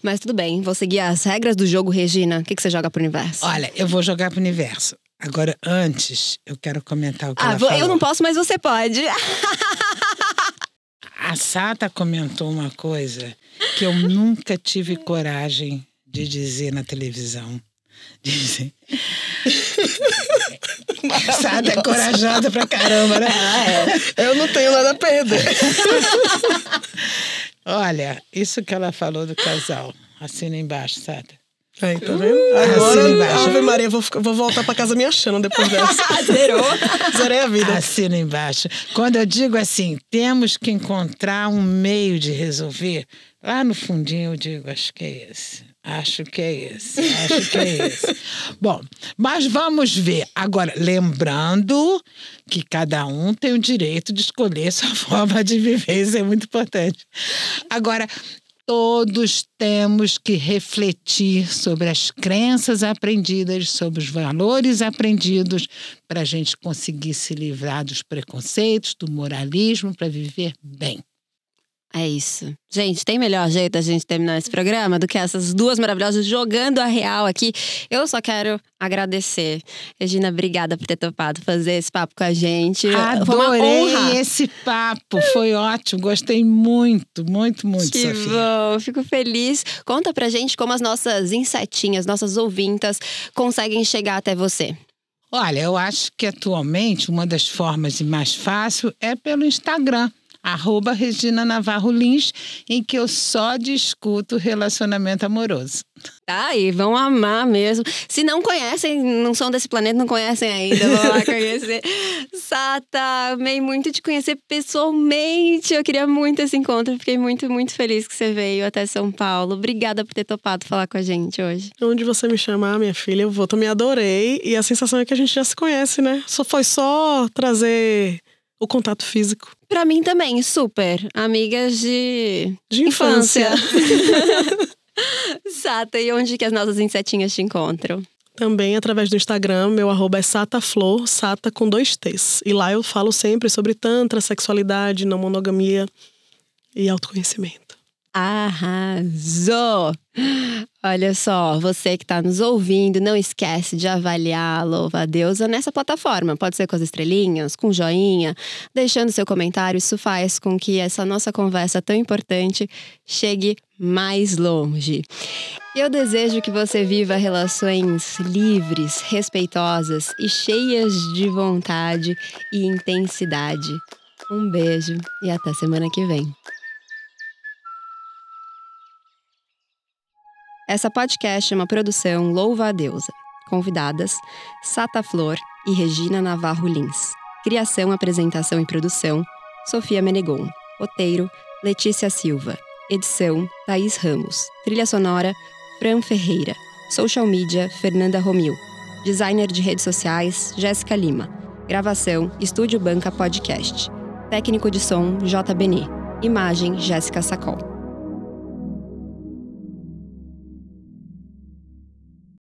Mas tudo bem, vou seguir as regras do jogo, Regina. O que, que você joga pro universo? Olha, eu vou jogar pro universo. Agora, antes, eu quero comentar o que ah, ela falou. Eu não posso, mas você pode. A Sata comentou uma coisa que eu nunca tive coragem de dizer na televisão. Dizer. Sata é corajosa pra caramba, né? É. Eu não tenho nada a perder. Olha, isso que ela falou do casal. Assina embaixo, Sata. Aí, tá vendo? Agora, Ave Maria, vou, vou voltar pra casa me achando depois dessa. Zerou. Zerei a vida. Assina embaixo. Quando eu digo assim, temos que encontrar um meio de resolver, lá no fundinho eu digo, acho que é esse. Acho que é esse, acho que é esse. Bom, mas vamos ver. Agora, lembrando que cada um tem o direito de escolher sua forma de viver, isso é muito importante. Agora, todos temos que refletir sobre as crenças aprendidas, sobre os valores aprendidos, para a gente conseguir se livrar dos preconceitos, do moralismo, para viver bem. É isso. Gente, tem melhor jeito a gente terminar esse programa do que essas duas maravilhosas jogando a real aqui. Eu só quero agradecer. Regina, obrigada por ter topado fazer esse papo com a gente. Adorei esse papo, foi ótimo. Gostei muito, muito, muito, que Sofia. Bom, fico feliz. Conta pra gente como as nossas insetinhas, nossas ouvintas conseguem chegar até você. Olha, eu acho que atualmente uma das formas mais fácil é pelo Instagram arroba Regina Navarro Lins, em que eu só discuto relacionamento amoroso. Tá, e vão amar mesmo. Se não conhecem, não são desse planeta, não conhecem ainda, vão lá conhecer. Sata, amei muito te conhecer pessoalmente. Eu queria muito esse encontro. Fiquei muito, muito feliz que você veio até São Paulo. Obrigada por ter topado falar com a gente hoje. Onde você me chamar, minha filha, eu vou. Também adorei. E a sensação é que a gente já se conhece, né? Só foi só trazer o contato físico. Para mim também, super. Amigas de, de infância. infância. Sata, e onde que as nossas insetinhas te encontram? Também através do Instagram, meu arroba é sataflor, sata com dois T's. E lá eu falo sempre sobre tantra, sexualidade, não monogamia e autoconhecimento. Arrasou! Olha só, você que está nos ouvindo, não esquece de avaliar Louva a Deusa nessa plataforma. Pode ser com as estrelinhas, com joinha, deixando seu comentário. Isso faz com que essa nossa conversa tão importante chegue mais longe. Eu desejo que você viva relações livres, respeitosas e cheias de vontade e intensidade. Um beijo e até semana que vem. Essa podcast é uma produção Louva a Deusa. Convidadas: Sata Flor e Regina Navarro Lins. Criação, apresentação e produção: Sofia Menegon. Roteiro: Letícia Silva. Edição: Thaís Ramos. Trilha sonora: Fran Ferreira. Social media: Fernanda Romil. Designer de redes sociais: Jéssica Lima. Gravação: Estúdio Banca Podcast. Técnico de som: J. Benê. Imagem: Jéssica Sacol.